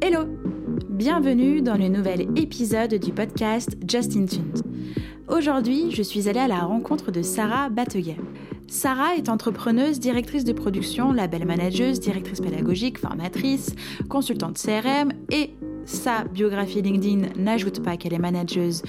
Hello Bienvenue dans le nouvel épisode du podcast Justin Tunes. Aujourd'hui, je suis allée à la rencontre de Sarah Batteguet. Sarah est entrepreneuse, directrice de production, label manageuse, directrice pédagogique, formatrice, consultante CRM et sa biographie LinkedIn n'ajoute pas qu'elle est manageuse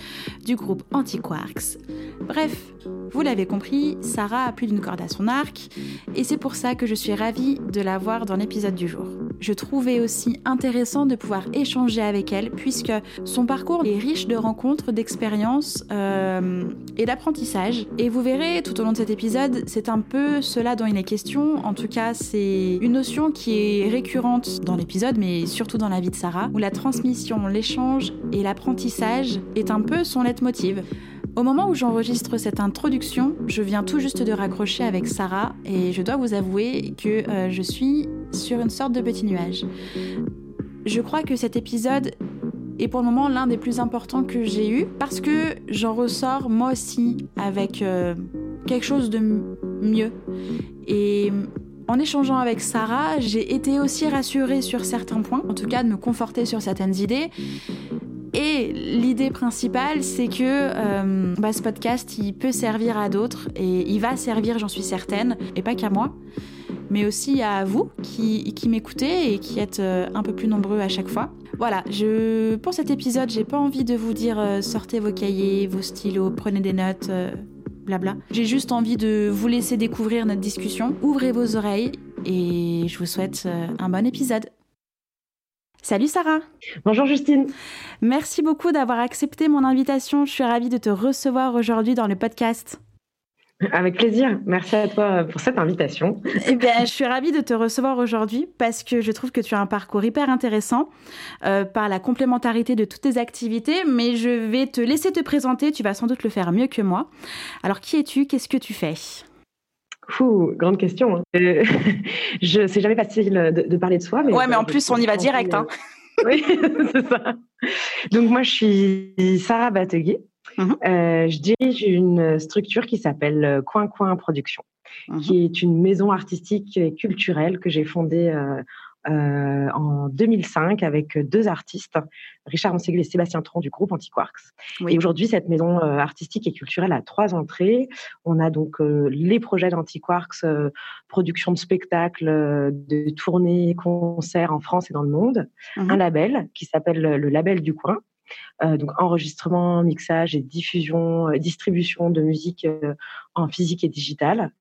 du groupe Antiquarks. Bref, vous l'avez compris, Sarah a plus d'une corde à son arc et c'est pour ça que je suis ravie de la voir dans l'épisode du jour. Je trouvais aussi intéressant de pouvoir échanger avec elle puisque son parcours est riche de rencontres, d'expériences euh, et d'apprentissage. Et vous verrez tout au long de cet épisode, c'est un peu cela dont il est question. En tout cas, c'est une notion qui est récurrente dans l'épisode, mais surtout dans la vie de Sarah, où la transmission, l'échange et l'apprentissage est un peu son leitmotiv. Au moment où j'enregistre cette introduction, je viens tout juste de raccrocher avec Sarah et je dois vous avouer que euh, je suis sur une sorte de petit nuage. Je crois que cet épisode est pour le moment l'un des plus importants que j'ai eu parce que j'en ressors moi aussi avec euh, quelque chose de mieux. Et en échangeant avec Sarah, j'ai été aussi rassurée sur certains points, en tout cas de me conforter sur certaines idées. Et l'idée principale, c'est que euh, bah, ce podcast, il peut servir à d'autres et il va servir, j'en suis certaine, et pas qu'à moi, mais aussi à vous qui, m'écoutez et qui êtes euh, un peu plus nombreux à chaque fois. Voilà, je, pour cet épisode, j'ai pas envie de vous dire euh, sortez vos cahiers, vos stylos, prenez des notes. Blabla. J'ai juste envie de vous laisser découvrir notre discussion. Ouvrez vos oreilles et je vous souhaite un bon épisode. Salut Sarah. Bonjour Justine. Merci beaucoup d'avoir accepté mon invitation. Je suis ravie de te recevoir aujourd'hui dans le podcast. Avec plaisir. Merci à toi pour cette invitation. Eh bien, je suis ravie de te recevoir aujourd'hui parce que je trouve que tu as un parcours hyper intéressant euh, par la complémentarité de toutes tes activités. Mais je vais te laisser te présenter. Tu vas sans doute le faire mieux que moi. Alors, qui es-tu? Qu'est-ce que tu fais? Ouh, grande question. Hein. Euh, je sais jamais facile de, de, parler de soi. Mais ouais, mais en plus, on y va direct. Hein. oui, c'est ça. Donc, moi, je suis Sarah Bateguet. Mhm. euh, je dirige une structure qui s'appelle Coin Coin Production, mmh. qui est une maison artistique et culturelle que j'ai fondée euh, euh, en 2005 avec deux artistes, Richard Anseguel et Sébastien Tron du groupe Antiquarks. Oui. Et aujourd'hui, cette maison euh, artistique et culturelle a trois entrées. On a donc euh, les projets d'Antiquarks, euh, production de spectacles, de tournées, concerts en France et dans le monde. Mmh. Un label qui s'appelle le Label du Coin. donc enregistrement, mixage et diffusion, distribution de musique en physique et digitale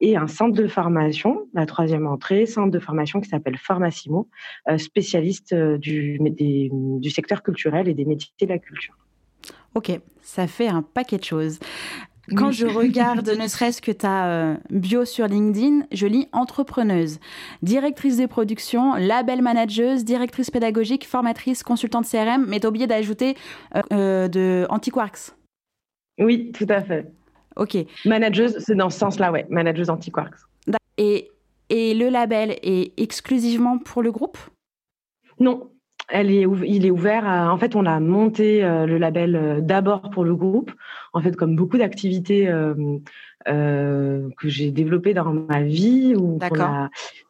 et un centre de formation, la troisième entrée, centre de formation qui s'appelle Formassimo, euh, spécialiste euh, du, des, du secteur culturel et des métiers de la culture. Ok, ça fait un paquet de choses. Quand je regarde ne serait-ce que ta euh, bio sur LinkedIn, je lis entrepreneuse, directrice des productions, label manageuse, directrice pédagogique, formatrice, consultante CRM, mais t'as oublié d'ajouter euh, de Antiquarks. Oui, tout à fait. Ok. Manageuse, c'est dans ce sens-là, ouais. Manageuse Antiquarks. Et, et le label est exclusivement pour le groupe? Non, elle est, il est ouvert. À, en fait, on a monté euh, le label euh, d'abord pour le groupe. En fait, comme beaucoup d'activités euh, que j'ai développées dans ma vie, où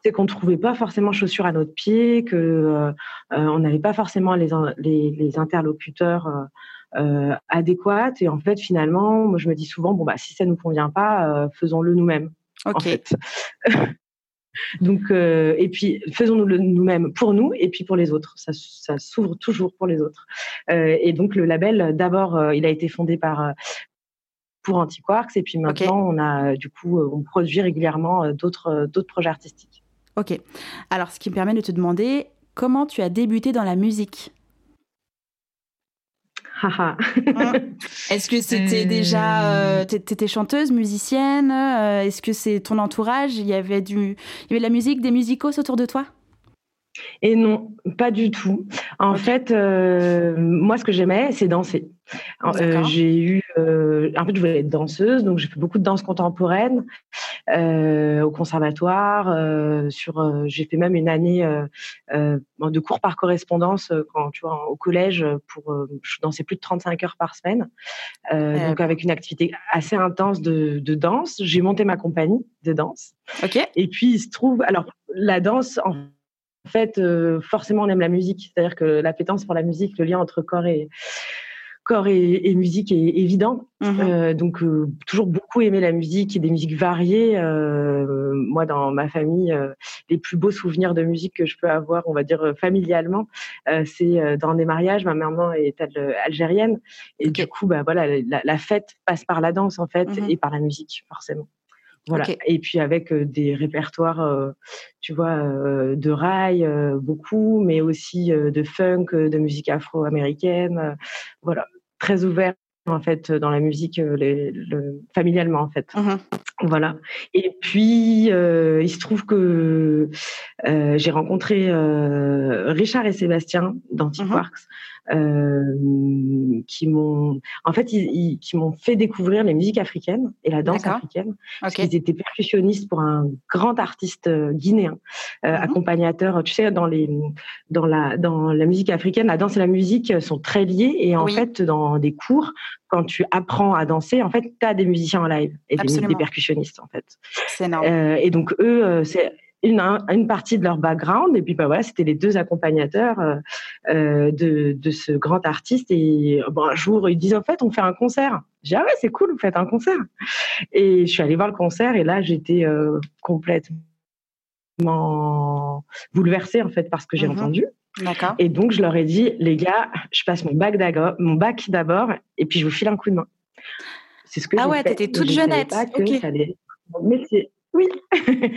c'est qu'on trouvait pas forcément chaussures à notre pied, que on n'avait pas forcément les, les, les interlocuteurs. Euh, adéquate et en fait finalement moi je me dis souvent bon bah si ça nous convient pas euh, faisons-le nous-mêmes ok en fait. Donc, euh, et puis faisons-nous nous-mêmes pour nous et puis pour les autres. Ça, ça s'ouvre toujours pour les autres. Et donc le label, d'abord, il a été fondé par pour Antiquarks et puis maintenant okay. on a du coup on produit régulièrement d'autres d'autres projets artistiques. Ok. Alors, ce qui me permet de te demander comment tu as débuté dans la musique? Est-ce que c'était euh... déjà, euh, t'étais chanteuse, musicienne euh, Est-ce que c'est ton entourage Il y avait du, il y avait de la musique, des musicos autour de toi? Et non, pas du tout. En okay. fait, euh, moi, ce que j'aimais, c'est danser. j'ai eu, en fait, je voulais être danseuse, donc j'ai fait beaucoup de danse contemporaine. Euh, au conservatoire. sur, j'ai fait même une année de cours par correspondance quand tu vois au collège pour je dansais plus de 35 heures par semaine. donc avec une activité assez intense de, de danse. J'ai monté ma compagnie de danse. Ok. Et puis il se trouve, alors la danse en fait, forcément, on aime la musique. C'est-à-dire que l'appétence pour la musique, le lien entre corps et, corps et, musique est évident. Mhm. Euh, donc euh, toujours beaucoup aimé la musique et des musiques variées. Euh, moi, dans ma famille, les plus beaux souvenirs de musique que je peux avoir, on va dire familialement, c'est dans des mariages. Ma maman est algérienne et du coup, bah voilà, la, fête passe par la danse en fait mhm. et par la musique forcément. Voilà. Et puis avec des répertoires, tu vois, de rail, beaucoup, mais aussi de funk, de musique afro-américaine. voilà très ouvert en fait dans la musique euh, familialement en fait. Mmh voilà. Et puis euh, il se trouve que euh, j'ai rencontré Richard et Sébastien d'Antiquarks euh, qui m'ont, en fait, ils, qui m'ont fait découvrir les musiques africaines et la danse africaine. Parce qu'ils étaient percussionnistes pour un grand artiste euh, guinéen, euh, mhm. accompagnateur. Tu sais, dans les, dans la, dans la musique africaine, la danse et la musique sont très liées. Et en fait, dans des cours, quand tu apprends à danser, en fait, tu as des musiciens en live et des, des, percussionnistes, en fait. C'est énorme. et donc, eux, c'est une, une partie de leur background. Et puis, bah voilà, c'était les deux accompagnateurs euh, euh de, de, ce grand artiste. Et bon, un jour, ils disent en fait, on fait un concert. J'ai dit, ah ouais, c'est cool, vous faites un concert. Et je suis allée voir le concert et là, j'étais euh, complètement bouleversée en fait par ce que j'ai mhm. entendu. D'accord. Et donc, je leur ai dit, les gars, je passe mon bac d'abord, et puis je vous file un coup de main. C'est ce que ah ouais, t'étais toute jeunette. Ok. Mais c'est oui,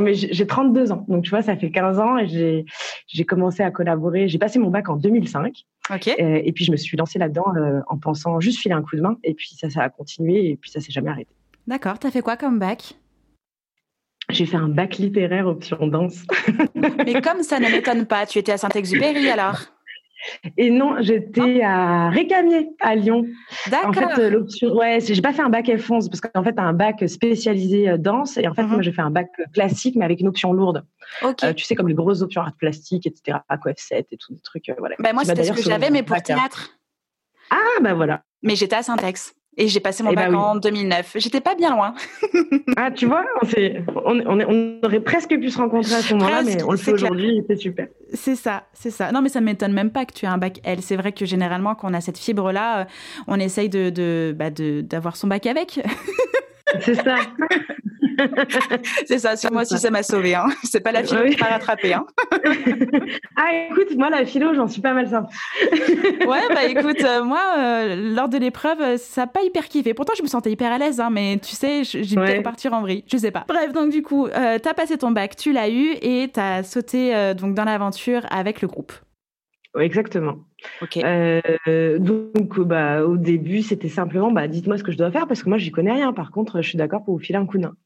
mais j'ai 32 ans, donc tu vois, ça fait 15 ans et j'ai commencé à collaborer. J'ai passé mon bac en 2005. Ok. Euh, et, puis je me suis lancée là-dedans euh, en pensant juste filer un coup de main. Et puis ça, ça a continué et puis ça s'est jamais arrêté. D'accord. T'as fait quoi comme bac? J'ai fait un bac littéraire option danse. mais comme ça ne m'étonne pas, tu étais à Saint-Exupéry alors? Et non, j'étais à Récamier, à Lyon. D'accord. En fait, euh, l'option, ouais, j'ai pas fait un bac F11 parce qu'en fait, tu as un bac spécialisé euh, danse et en fait, mhm. moi, j'ai fait un bac classique mais avec une option lourde. Ok. Euh, tu sais, comme les grosses options art plastique, etc., F7 et tout, des trucs, voilà. Bah, moi, c'était ce que j'avais, mais pour théâtre. Ah, bah voilà. Mais j'étais à Saint-Ex. Et j'ai passé mon eh bac ben en 2009. J'étais pas bien loin. ah, tu vois, on, on, on, aurait presque pu se rencontrer à ce moment-là, mais on le fait aujourd'hui, c'est super. C'est ça, c'est ça. Non, mais ça m'étonne même pas que tu aies un bac L. C'est vrai que généralement, quand on a cette fibre-là, euh, on essaye de, de, bah d'avoir son bac avec. c'est ça. c'est ça, sur moi aussi ça m'a sauvé. Hein. C'est pas la philo qui m'a rattrapé. Hein. ah écoute, moi la philo, j'en suis pas mal simple. ouais, bah écoute, euh, moi, euh, lors de l'épreuve, ça n'a pas hyper kiffé. Pourtant, je me sentais hyper à l'aise, hein, mais tu sais, j'ai ouais. peut partir en vrille. Je sais pas. Bref, donc du coup, euh, tu as passé ton bac, tu l'as eu et tu as sauté donc dans l'aventure avec le groupe. Exactement. Euh, donc, bah, au début, c'était simplement, bah, dites-moi ce que je dois faire parce que moi, j'y connais rien. Par contre, je suis d'accord pour vous filer un coup de main.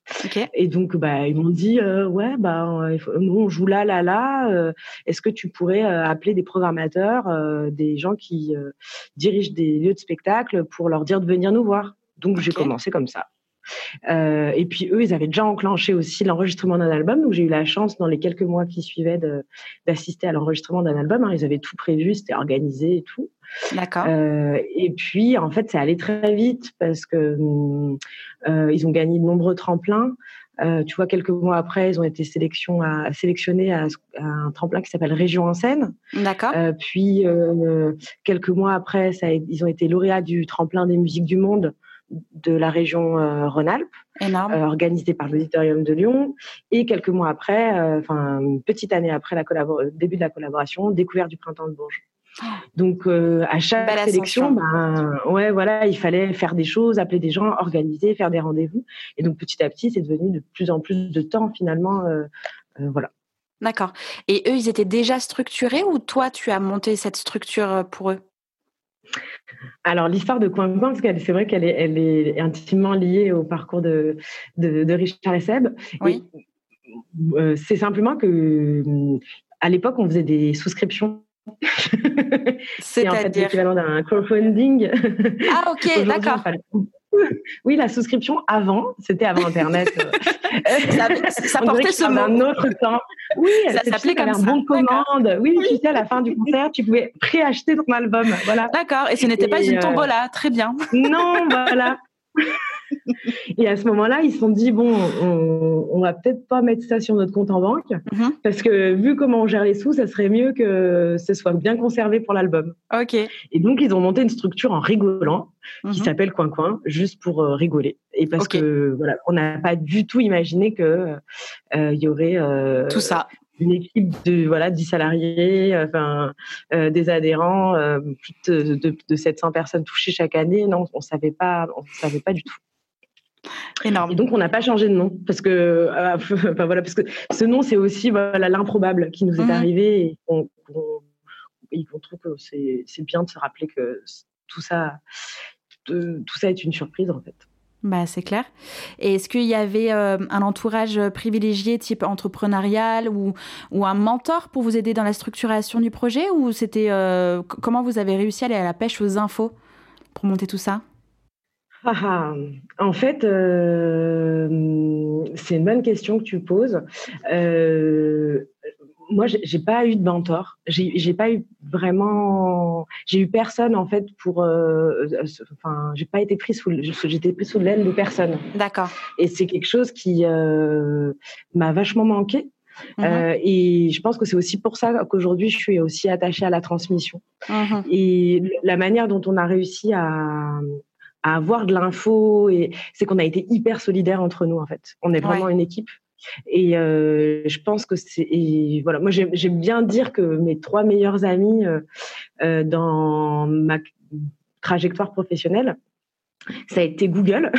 Et donc, bah, ils m'ont dit, euh, ouais, bah, nous, on joue là, là, là. Euh, est-ce que tu pourrais appeler des programmateurs, des gens qui dirigent des lieux de spectacle pour leur dire de venir nous voir? Donc, j'ai commencé comme ça. Euh, et puis eux, ils avaient déjà enclenché aussi l'enregistrement d'un album. Donc j'ai eu la chance dans les quelques mois qui suivaient d'assister à l'enregistrement d'un album. Hein. Ils avaient tout prévu, c'était organisé et tout. D'accord. Euh, et puis en fait, ça allait très vite parce que euh, ils ont gagné de nombreux tremplins. Euh, tu vois, quelques mois après, ils ont été sélection à, sélectionnés à, un tremplin qui s'appelle Région en scène. D'accord. Puis, quelques mois après, ça ils ont été lauréats du tremplin des musiques du monde de la région euh, Rhône-Alpes, euh, organisé par l'Auditorium de Lyon. Et quelques mois après, euh, enfin une petite année après le début de la collaboration, découverte du printemps de Bourges. Donc à chaque sélection, ben, ouais, voilà, il fallait faire des choses, appeler des gens, organiser, faire des rendez-vous. Et donc petit à petit, c'est devenu de plus en plus de temps finalement, voilà. D'accord. Et eux, ils étaient déjà structurés ou toi, tu as monté cette structure pour eux? Alors l'histoire de Coin Coin, parce que c'est vrai qu'elle est, elle est intimement liée au parcours de, de, Richard et Seb. Oui. Euh, c'est simplement que à l'époque, on faisait des souscriptions. C'est-à-dire? l'équivalent d'un crowdfunding. Ah ok, d'accord. oui, la souscription avant, c'était avant Internet. ça, portait ce mot. un autre temps. Oui, ça s'appelait comme un bon de commande. Oui, tu sais, à la fin du concert, tu pouvais préacheter ton album. Voilà. D'accord. Et ce n'était pas une tombola. Très bien. Non, voilà. Et à ce moment-là, ils se sont dit bon, on, on va peut-être pas mettre ça sur notre compte en banque mhm. parce que vu comment on gère les sous, ça serait mieux que ce soit bien conservé pour l'album. Ok. Et donc ils ont monté une structure en rigolant qui mhm. s'appelle Coin Coin, juste pour euh, rigoler. Et parce que voilà, on n'a pas du tout imaginé que euh, y aurait euh, tout ça une équipe de voilà 10 salariés, enfin des adhérents, plus de, de, 700 personnes touchées chaque année. Non, on savait pas, on savait pas du tout. Énorme. Et donc on n'a pas changé de nom parce que, enfin, voilà, parce que ce nom c'est aussi voilà l'improbable qui nous est mmh. arrivé et on, trouve que c'est bien de se rappeler que tout ça, tout ça est une surprise en fait. Bah, c'est clair. Et est-ce qu'il y avait euh, un entourage privilégié type entrepreneurial ou, ou un mentor pour vous aider dans la structuration du projet ou c'était euh, comment vous avez réussi à aller à la pêche aux infos pour monter tout ça? Ah, ah. en fait, euh, c'est une bonne question que tu poses. Euh, moi, j'ai pas eu de mentor. J'ai pas eu vraiment. J'ai eu personne en fait pour. Euh, enfin, j'ai pas été pris sous. J'étais pris sous l'aile de personne. D'accord. Et c'est quelque chose qui m'a vachement manqué. Mmh et je pense que c'est aussi pour ça qu'aujourd'hui je suis aussi attachée à la transmission. Mmh et la manière dont on a réussi à, à avoir de l'info et c'est qu'on a été hyper solidaires entre nous en fait. On est vraiment une équipe. Et euh, je pense que c'est voilà. Moi, j'aime bien dire que mes trois meilleurs amis euh, euh, dans ma trajectoire professionnelle, ça a été Google.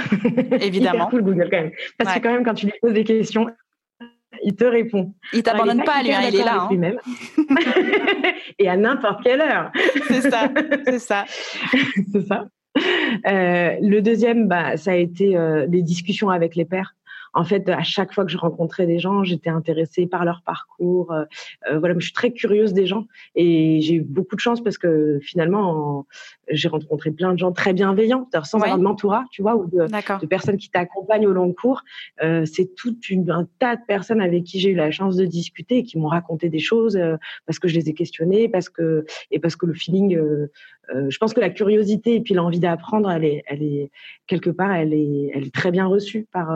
Évidemment. cool Google quand même. Parce que quand même, quand tu lui poses des questions, il te répond. Il t'abandonne pas, lui, hein, il est là. Hein. même et à n'importe quelle heure. C'est ça, c'est ça. c'est ça. Euh, le deuxième, bah, ça a été euh, des discussions avec les pères en fait, à chaque fois que je rencontrais des gens, j'étais intéressée par leur parcours. Euh, euh voilà, je suis très curieuse des gens et j'ai eu beaucoup de chance parce que finalement, j'ai rencontré plein de gens très bienveillants, sans avoir de mentorat, tu vois, ou de, de personnes qui t'accompagnent au long cours. Euh, c'est tout un tas de personnes avec qui j'ai eu la chance de discuter et qui m'ont raconté des choses euh, parce que je les ai questionnées, parce que et parce que le feeling. Euh, je pense que la curiosité et puis l'envie d'apprendre, elle est, elle est quelque part, elle est, elle est très bien reçue par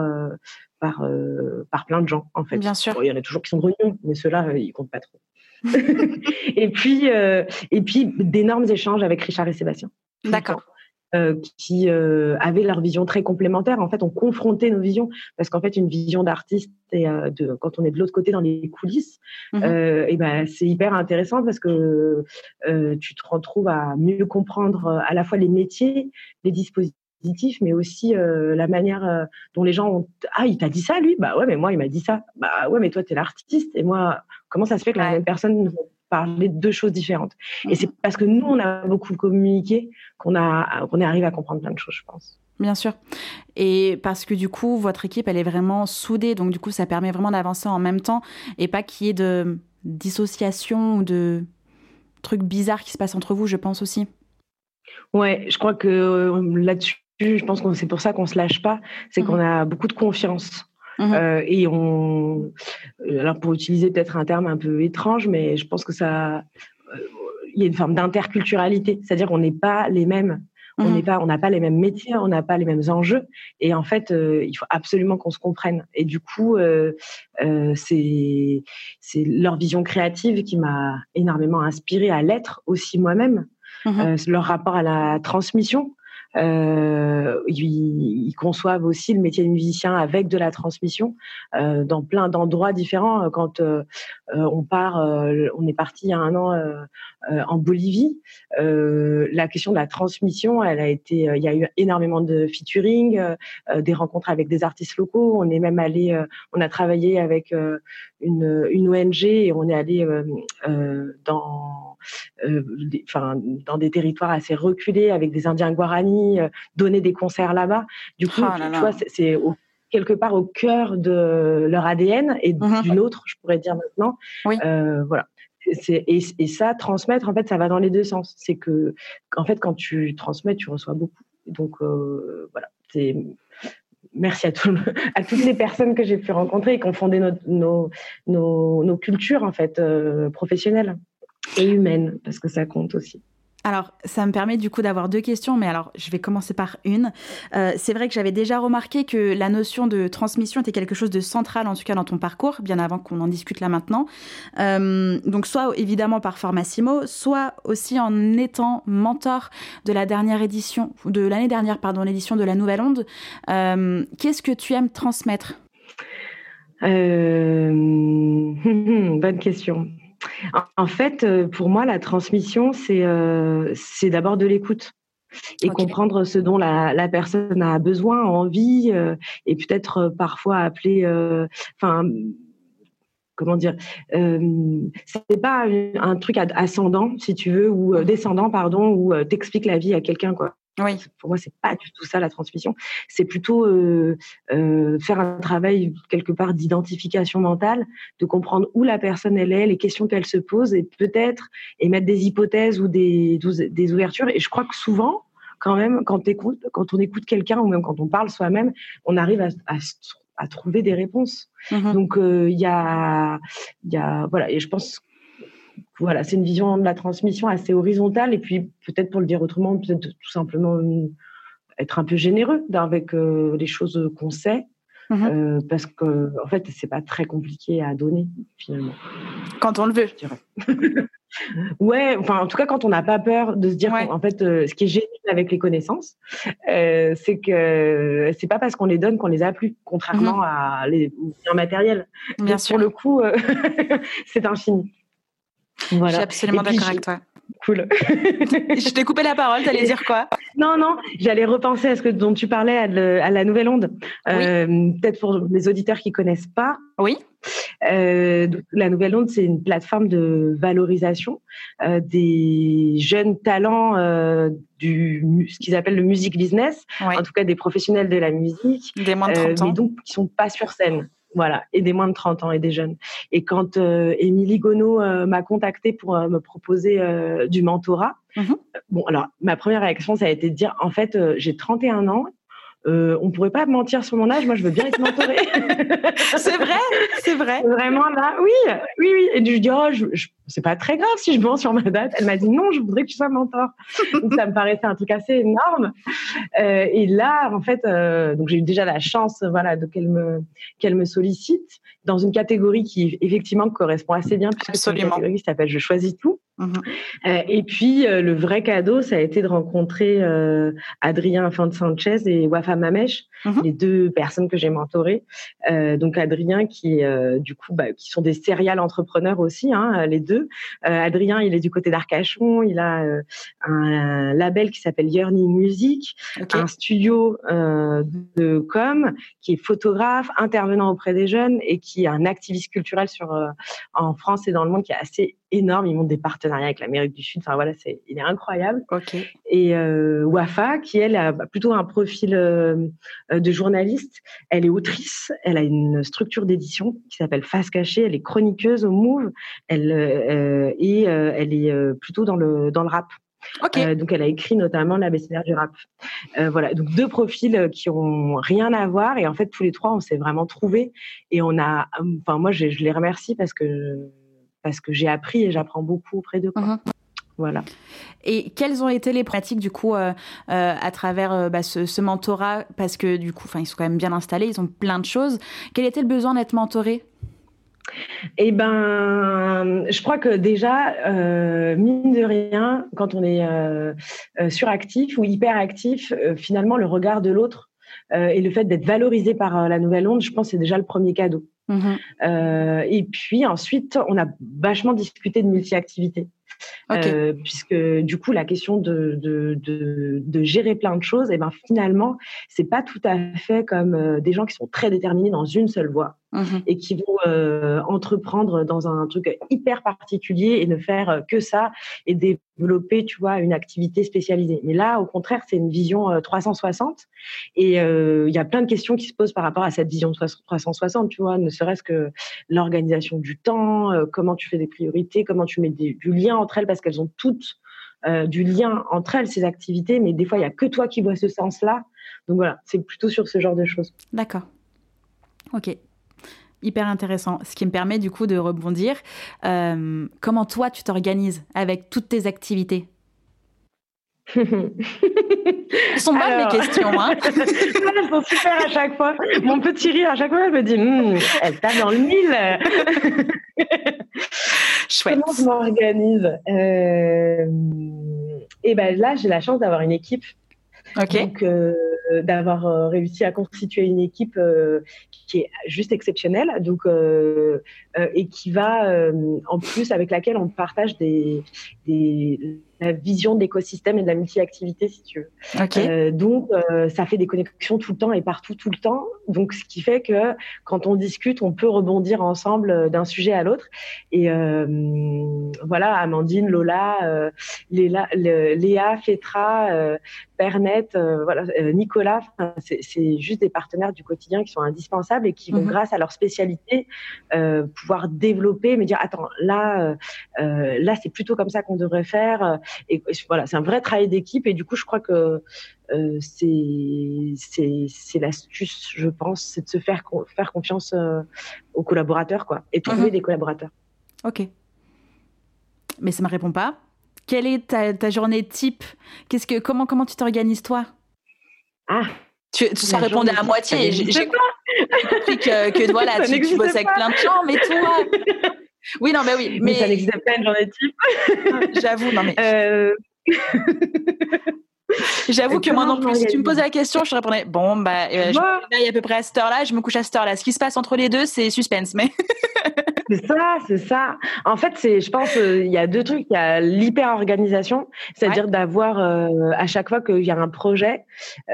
par, euh, par plein de gens, en fait. Bien sûr. il y en a toujours qui sont grugnons, mais ceux-là, euh, ils comptent pas trop. et puis, euh, et puis d'énormes échanges avec Richard et Sébastien. D'accord. qui avaient leur vision très complémentaire. En fait, on confrontait nos visions parce qu'en fait, une vision d'artiste et de, quand on est de l'autre côté dans les coulisses, mmh et ben c'est hyper intéressant parce que tu te retrouves à mieux comprendre à la fois les métiers, les dispositifs mais aussi euh, la manière euh, dont les gens ont ah il t'a dit ça lui? Bah ouais mais moi il m'a dit ça bah ouais mais toi tu es l'artiste et moi comment ça se fait que la même personne nous parler de deux choses différentes? Et c'est parce que nous on a beaucoup communiqué qu'on a qu'on est arrivé à comprendre plein de choses je pense Bien sûr. Et parce que du coup, votre équipe, elle est vraiment soudée. Donc, du coup, ça permet vraiment d'avancer en même temps et pas qu'il y ait de dissociation ou de trucs bizarres qui se passent entre vous, je pense aussi. Ouais, je crois que euh, là-dessus, je pense que c'est pour ça qu'on se lâche pas, c'est qu'on mhm. a beaucoup de confiance. Mhm. Euh, et on, euh, alors pour utiliser peut-être un terme un peu étrange, mais je pense que ça, euh, il y a une forme d'interculturalité, c'est-à-dire qu'on n'est pas les mêmes, on n'est mhm. pas, on n'a pas les mêmes métiers, on n'a pas les mêmes enjeux, et en fait, il faut absolument qu'on se comprenne. Et du coup, c'est c'est leur vision créative qui m'a énormément inspirée à l'être aussi moi-même, leur rapport à la transmission. Euh, ils, conçoivent aussi le métier de musicien avec de la transmission euh, dans plein d'endroits différents. Quand euh, on part, on est parti il y a un an en Bolivie. la question de la transmission, elle a été, il y a eu énormément de featuring, des rencontres avec des artistes locaux. On est même allé, on a travaillé avec une, une ONG et on est allé dans euh, enfin, dans des territoires assez reculés avec des Indiens Guarani, euh, donner des concerts là-bas. Du coup, oh tu vois, c'est quelque part au cœur de leur ADN et mmh d'une autre, je pourrais dire maintenant. Euh, voilà. Et, et, ça, transmettre, en fait, ça va dans les deux sens. C'est que, en fait, quand tu transmets, tu reçois beaucoup. Donc, voilà, merci à, à toutes les personnes que j'ai pu rencontrer et qui ont fondé nos, nos, nos, cultures en fait professionnelles et humaines parce que ça compte aussi. Alors, ça me permet du coup d'avoir deux questions, mais alors je vais commencer par une. Euh, c'est vrai que j'avais déjà remarqué que la notion de transmission était quelque chose de central, en tout cas dans ton parcours, bien avant qu'on en discute là maintenant. Euh, donc, soit évidemment par Formassimo, soit aussi en étant mentor de la dernière édition, de l'année dernière, pardon, l'édition de la Nouvelle Onde. Euh, qu'est-ce que tu aimes transmettre? Bonne question. En fait, euh, pour moi, la transmission, c'est euh, d'abord de l'écoute et comprendre ce dont la, personne a besoin, envie, euh, et peut-être parfois appeler, enfin, comment dire, c'est pas un truc ascendant, si tu veux, ou descendant, pardon, où t'expliques la vie à quelqu'un, quoi. Oui. Pour moi, c'est pas du tout ça la transmission. C'est plutôt euh, euh, faire un travail quelque part d'identification mentale, de comprendre où la personne elle est, les questions qu'elle se pose, et peut-être émettre des hypothèses ou des, des ouvertures. Et je crois que souvent, quand même, quand, écoute, quand on écoute quelqu'un ou même quand on parle soi-même, on arrive à, à, à, trouver des réponses. Mmh Donc euh, il y a, y a voilà, et je pense voilà, c'est une vision de la transmission assez horizontale. Et puis, peut-être pour le dire autrement, peut-être tout simplement être un peu généreux avec euh, les choses qu'on sait. Mhm. Euh, parce que en fait, c'est pas très compliqué à donner finalement. Quand on le veut, je dirais. ouais, enfin, en tout cas, quand on n'a pas peur de se dire, en fait, euh, ce qui est génial avec les connaissances, c'est que c'est pas parce qu'on les donne qu'on les a plus, contrairement mhm. à les biens matériels. Bien sûr. Pour le coup, c'est infini. Voilà. Je suis absolument d'accord avec toi. Cool. je t'ai coupé la parole, tu allais dire quoi? Non, non, j'allais repenser à ce que, dont tu parlais, à, la Nouvelle Onde. Euh, peut-être pour les auditeurs qui connaissent pas. Oui. Euh, la Nouvelle Onde, c'est une plateforme de valorisation euh, des jeunes talents du ce qu'ils appellent le music business, en tout cas des professionnels de la musique, des moins de 30 ans, mais donc qui sont pas sur scène. Voilà, et des moins de 30 ans et des jeunes. Et quand euh, Émilie Gonneau euh, m'a contacté pour euh, me proposer du mentorat, mmh bon, alors ma première réaction, ça a été de dire, en fait, j'ai 31 ans euh, on pourrait pas mentir sur mon âge. Moi, je veux bien être mentorée. c'est vrai, c'est vrai. Vraiment là, oui, oui, oui. Et je dis, oh, je, c'est pas très grave si je mens sur ma date. Elle m'a dit non, je voudrais que tu sois mentor. donc ça me paraissait un truc assez énorme. Euh, et là, en fait, euh, donc j'ai eu déjà la chance, voilà, de qu'elle me qu'elle me sollicite dans une catégorie qui effectivement correspond assez bien puisque c'est une catégorie qui s'appelle Je choisis tout. Mhm. Euh, et puis euh, le vrai cadeau, ça a été de rencontrer euh, Adrien Fante Sanchez et Wafa Mamesh, mhm. les deux personnes que j'ai mentorées. donc Adrien qui du coup bah, qui sont des serial entrepreneurs aussi, hein, les deux. Adrien, il est du côté d'Arcachon, il a un, label qui s'appelle Yearning Music, un studio de com qui est photographe, intervenant auprès des jeunes et qui est un activiste culturel sur en France et dans le monde qui est assez énorme. Ils montent des partenariats avec l'Amérique du Sud. Enfin voilà, c'est il est incroyable. Et euh, Wafa, qui elle a plutôt un profil euh, de journaliste, elle est autrice. Elle a une structure d'édition qui s'appelle Face Cachée. Elle est chroniqueuse au Move. Elle euh, et elle est plutôt dans le dans le rap. Donc elle a écrit notamment l'abécédaire du rap. voilà, donc deux profils qui ont rien à voir et en fait tous les trois on s'est vraiment trouvés et on a, enfin moi je, je les remercie parce que parce que j'ai appris et j'apprends beaucoup auprès d'eux. Mhm. Voilà. Et quelles ont été les pratiques du coup euh, euh, à travers euh, bah, ce, mentorat? Parce que du coup, ils sont quand même bien installés, ils ont plein de choses. Quel était le besoin d'être mentoré? Eh ben, je crois que déjà, mine de rien, quand on est suractif ou hyperactif, finalement, le regard de l'autre et le fait d'être valorisé par la nouvelle onde, je pense, c'est déjà le premier cadeau. Mmh euh, et puis ensuite, on a vachement discuté de multi-activité. Euh, puisque du coup la question de, de, de, de, gérer plein de choses, et eh ben finalement c'est pas tout à fait comme euh, des gens qui sont très déterminés dans une seule voie mmh et qui vont euh, entreprendre dans un truc hyper particulier et ne faire que ça et développer tu vois une activité spécialisée. Mais là au contraire c'est une vision 360 et il y a plein de questions qui se posent par rapport à cette vision 360 tu vois ne serait-ce que l'organisation du temps, comment tu fais des priorités, comment tu mets du lien entre elles parce qu'elles ont toutes euh, du lien entre elles, ces activités, mais des fois, il n'y a que toi qui vois ce sens-là. Donc voilà, c'est plutôt sur ce genre de choses. D'accord. Ok. Hyper intéressant. Ce qui me permet du coup de rebondir. Euh, comment toi tu t'organises avec toutes tes activités? Elles sont bonnes mes questions. Hein elles sont super à chaque fois. Mon petit rire, à chaque fois, je me dis, hmm, elle tape dans le mille. Chouette. Comment je m'organise euh... Et ben là, j'ai la chance d'avoir une équipe. Ok. Donc, euh, d'avoir euh, réussi à constituer une équipe euh, qui est juste exceptionnelle, donc euh, euh, et qui va euh, en plus avec laquelle on partage des, des la vision de l'écosystème et de la multi-activité, si tu veux. Ok. Euh, donc, euh, ça fait des connexions tout le temps et partout, tout le temps. Donc, ce qui fait que quand on discute, on peut rebondir ensemble euh, d'un sujet à l'autre. Et euh, voilà, Amandine, Lola, euh, Léla, Léa, Fetra, euh, Pernette, euh, voilà, Nicolas, c'est juste des partenaires du quotidien qui sont indispensables et qui vont, Mhm. grâce à leur spécialité, euh, pouvoir développer, me dire attends, là, là, c'est plutôt comme ça qu'on devrait faire. Et voilà, c'est un vrai travail d'équipe. Et du coup, je crois que euh, c'est c'est c'est l'astuce, je pense, c'est de se faire con- faire confiance euh, aux collaborateurs, quoi, et trouver Mhm. des collaborateurs. Ok. Mais ça me répond pas. Quelle est ta, ta journée type? Qu'est-ce que comment comment tu t'organises toi? Ah, tu, ça La répondait à moitié. ça J'ai compris que, que voilà, Ça tu, tu avec plein de gens, mais toi? Oui, non, mais oui, mais, ça n'existe pas une journée type. j'avoue, non, mais Euh, j'avoue que moi non plus, si tu me posais la question, je te répondais bon, bah, euh, je me réveille à peu près à cette heure-là, je me couche à cette heure-là. Ce qui se passe entre les deux, c'est suspense, mais. C'est ça, c'est ça. En fait, c'est, je pense, euh, il y a deux trucs. Il y a l'hyper-organisation, c'est-à-dire d'avoir euh, à chaque fois qu'il y a un projet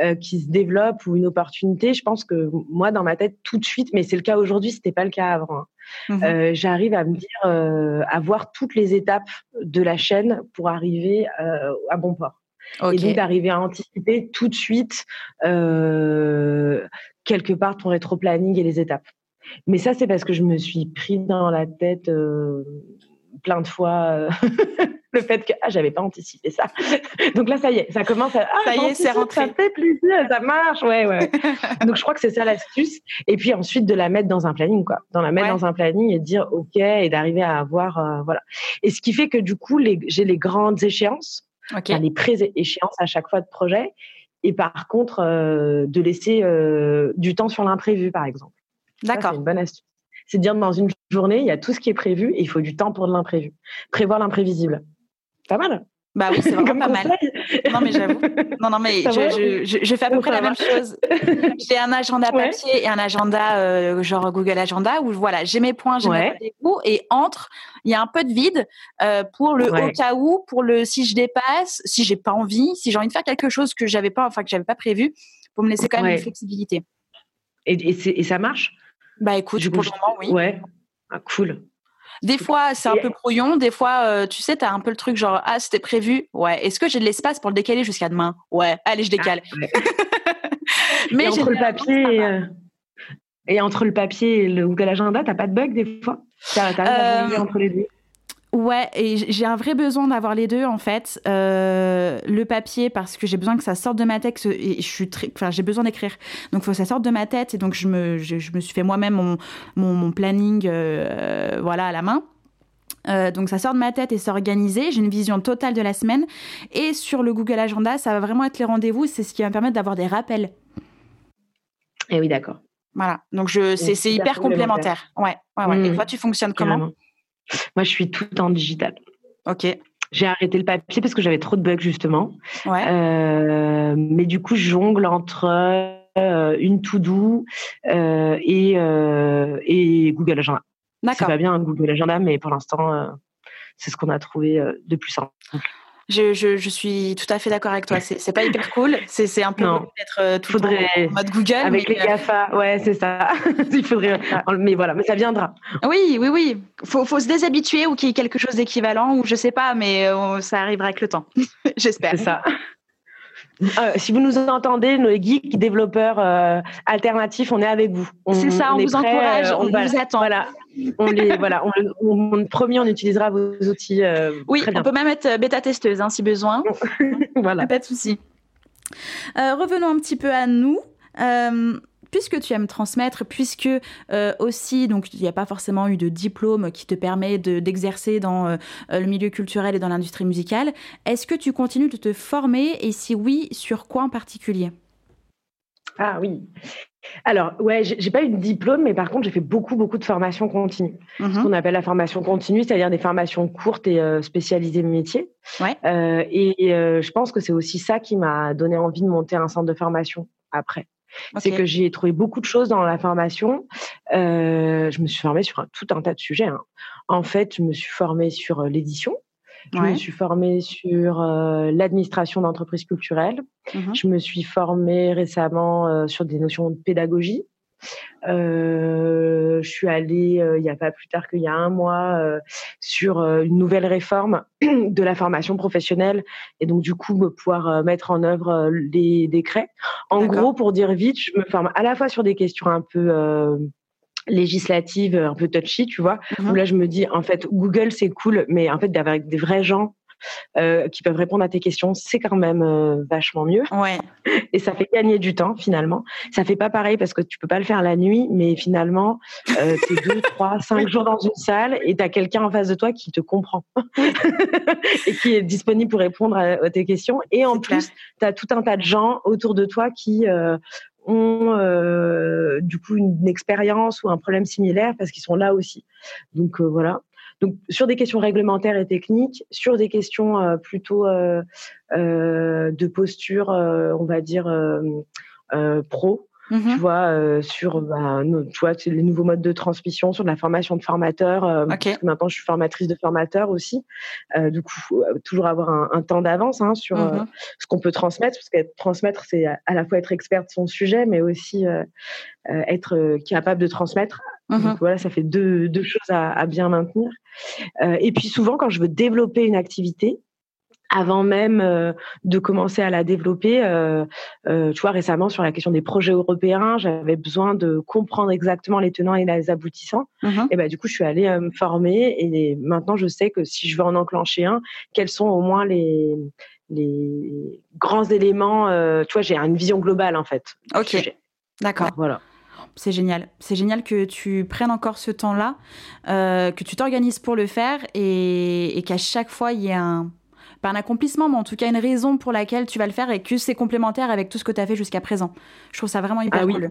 euh, qui se développe ou une opportunité. Je pense que moi, dans ma tête, tout de suite, mais c'est le cas aujourd'hui, c'était pas le cas avant. hein. Mhm. Euh, j'arrive à me dire, euh, à voir toutes les étapes de la chaîne pour arriver euh, à bon port. Et donc d'arriver à anticiper tout de suite quelque part ton rétro-planning et les étapes. Mais ça, c'est parce que je me suis pris dans la tête plein de fois le fait que ah, j'avais pas anticipé ça. Donc là, ça y est, ça commence à. Ah, Ça y est, c'est rentré. Ça fait plaisir, ça marche, ouais, ouais. Donc je crois que c'est ça l'astuce. Et puis ensuite de la mettre dans un planning, quoi. Dans la mettre Ouais. dans un planning et de dire ok et d'arriver à avoir euh, voilà. Et ce qui fait que du coup, j'ai les grandes échéances Ok. enfin, les pré-échéances à chaque fois de projet. Et par contre, euh, de laisser euh, du temps sur l'imprévu, par exemple. D'accord. C'est une bonne astuce. C'est dire dans une journée, il y a tout ce qui est prévu et il faut du temps pour de l'imprévu. Prévoir l'imprévisible. Pas mal. Bah oui, c'est vraiment pas mal. Non, mais j'avoue. Non, non, mais je, fais à peu près la même chose. J'ai un agenda Ouais. papier et un agenda euh, genre Google Agenda où voilà, j'ai mes points, j'ai mes Ouais. rendez-vous et entre, il y a un peu de vide euh, pour le Ouais. au cas où, pour le si je dépasse, si j'ai pas envie, si j'ai envie de faire quelque chose que j'avais pas, enfin que j'avais pas prévu, pour me laisser quand même une flexibilité. Et, et, ça marche? Bah écoute, Du pour le moment, oui. Ouais. Ah, cool. Des fois, c'est un peu brouillon. Des fois, euh, tu sais, tu as un peu le truc genre, ah, c'était prévu. Ouais. Est-ce que j'ai de l'espace pour le décaler jusqu'à demain? Ouais. Allez, je décale. Ah, ouais. Mais et entre le papier euh, et entre le papier et le Google Agenda, t'as pas de bug des fois? T'arrives à Euh, entre les deux? Ouais, et j'ai un vrai besoin d'avoir les deux en fait. Euh, le papier parce que j'ai besoin que ça sorte de ma tête et je suis très, enfin j'ai besoin d'écrire. Donc il faut que ça sorte de ma tête et donc je me, je, je me suis fait moi-même mon, mon, mon planning, euh, voilà à la main. Euh, donc ça sort de ma tête et c'est organisé. J'ai une vision totale de la semaine et sur le Google Agenda, ça va vraiment être les rendez-vous. C'est ce qui va me permettre d'avoir des rappels. Eh oui, d'accord. Voilà. Donc je, c'est, hyper complémentaire. Ouais, ouais, ouais. Et Mmh. toi, tu fonctionnes comment? Carrément. Moi, je suis tout en digital. Ok. J'ai arrêté le papier parce que j'avais trop de bugs justement. Ouais. Euh, mais du coup, je jongle entre euh, une to-do euh, et, et Google Agenda. C'est D'accord. pas bien Google Agenda, mais pour l'instant, c'est ce qu'on a trouvé de plus simple. Je, je, je suis tout à fait d'accord avec toi. C'est, c'est pas hyper cool. C'est, c'est un peu d'être euh, tout Faudrait- en mode Google. Avec mais, les euh, GAFA, ouais, c'est ça. Il faudrait. Mais voilà, mais ça viendra. oui, oui, oui. Faut, faut se déshabituer ou qu'il y ait quelque chose d'équivalent ou je sais pas, mais euh, ça arrivera avec le temps. J'espère. C'est ça. Euh, si vous nous entendez, nos geeks développeurs euh, alternatifs, on est avec vous. C'est ça, on vous encourage, euh, on voilà. vous attend. Voilà, on les, voilà, on, promis, on utilisera vos outils. Oui, on peut même être bêta testeuse hein, si besoin. Voilà. Pas de souci. revenons un petit peu à nous puisque tu aimes transmettre, puisque euh, aussi, donc il n'y a pas forcément eu de diplôme qui te permet d'exercer dans euh, le milieu culturel et dans l'industrie musicale, est-ce que tu continues de te former et si oui, sur quoi en particulier? Ah oui. Alors, ouais, j'ai pas eu de diplôme, mais par contre, j'ai fait beaucoup, beaucoup de formations continues. Ce mhm. qu'on appelle la formation continue, c'est-à-dire des formations courtes et euh, spécialisées métier. Ouais. et je pense que c'est aussi ça qui m'a donné envie de monter un centre de formation après. C'est que j'ai trouvé beaucoup de choses dans la formation. Euh, je me suis formée sur tout un tas de sujets. Hein. En fait, je me suis formée sur euh, l'édition. Je me suis formée sur euh, l'administration d'entreprises culturelles. Mmh je me suis formée récemment sur des notions de pédagogie. Euh, je suis allée, euh, il n'y a pas plus tard qu'il y a un mois, euh, sur une nouvelle réforme de la formation professionnelle et donc du coup pouvoir mettre en œuvre les décrets. En gros, pour dire vite, je me forme à la fois sur des questions un peu législatives, un peu touchy, tu vois, où mmh là je me dis en fait Google c'est cool, mais en fait d'avoir des vrais gens euh, qui peuvent répondre à tes questions, c'est quand même euh, vachement mieux. Ouais. Et ça fait gagner du temps finalement. Ça fait pas pareil parce que tu peux pas le faire la nuit, mais finalement, euh, tu es deux, trois, cinq jours dans une salle et tu as quelqu'un en face de toi qui te comprend et qui est disponible pour répondre à, tes questions. Et en plus, tu as tout un tas de gens autour de toi qui euh, ont euh, du coup une, expérience ou un problème similaire parce qu'ils sont là aussi. Donc voilà. Donc sur des questions réglementaires et techniques, sur des questions euh, plutôt euh, euh, de posture, on va dire pro. Mm-hmm. Tu vois, sur bah, tu vois, les nouveaux modes de transmission, sur de la formation de formateurs. maintenant, je suis formatrice de formateurs aussi. du coup, toujours avoir un, temps d'avance hein, sur mm-hmm. ce qu'on peut transmettre, parce que transmettre, c'est à la fois être expert de son sujet, mais aussi être capable de transmettre donc voilà, ça fait deux, deux choses à, bien maintenir. Euh, et puis souvent, quand je veux développer une activité, avant même euh, de commencer à la développer, euh, tu vois, récemment sur la question des projets européens, j'avais besoin de comprendre exactement les tenants et les aboutissants. Mmh et ben du coup, je suis allée me former et maintenant je sais que si je veux en enclencher un, quels sont au moins les les grands éléments. tu vois, j'ai une vision globale en fait. Ok. D'accord. Voilà c'est génial. C'est génial que tu prennes encore ce temps-là, euh, que tu t'organises pour le faire et, qu'à chaque fois, il y ait un, pas un accomplissement, mais en tout cas une raison pour laquelle tu vas le faire et que c'est complémentaire avec tout ce que tu as fait jusqu'à présent. Je trouve ça vraiment hyper ah cool.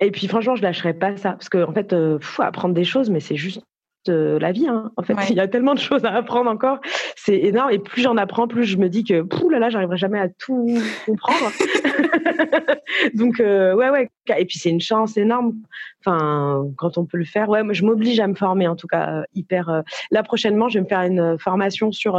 Et puis franchement, je lâcherai pas ça parce qu'en en fait, euh, faut apprendre des choses, mais c'est juste euh, la vie. Hein. En fait, il y a tellement de choses à apprendre encore. C'est énorme. Et plus j'en apprends, plus je me dis que, pouh là là, j'arriverai jamais à tout comprendre. Donc, euh, ouais, ouais. Et puis, c'est une chance énorme. Enfin, quand on peut le faire. Ouais, moi, je m'oblige à me former, en tout cas, euh, hyper. Là, prochainement, je vais me faire une formation sur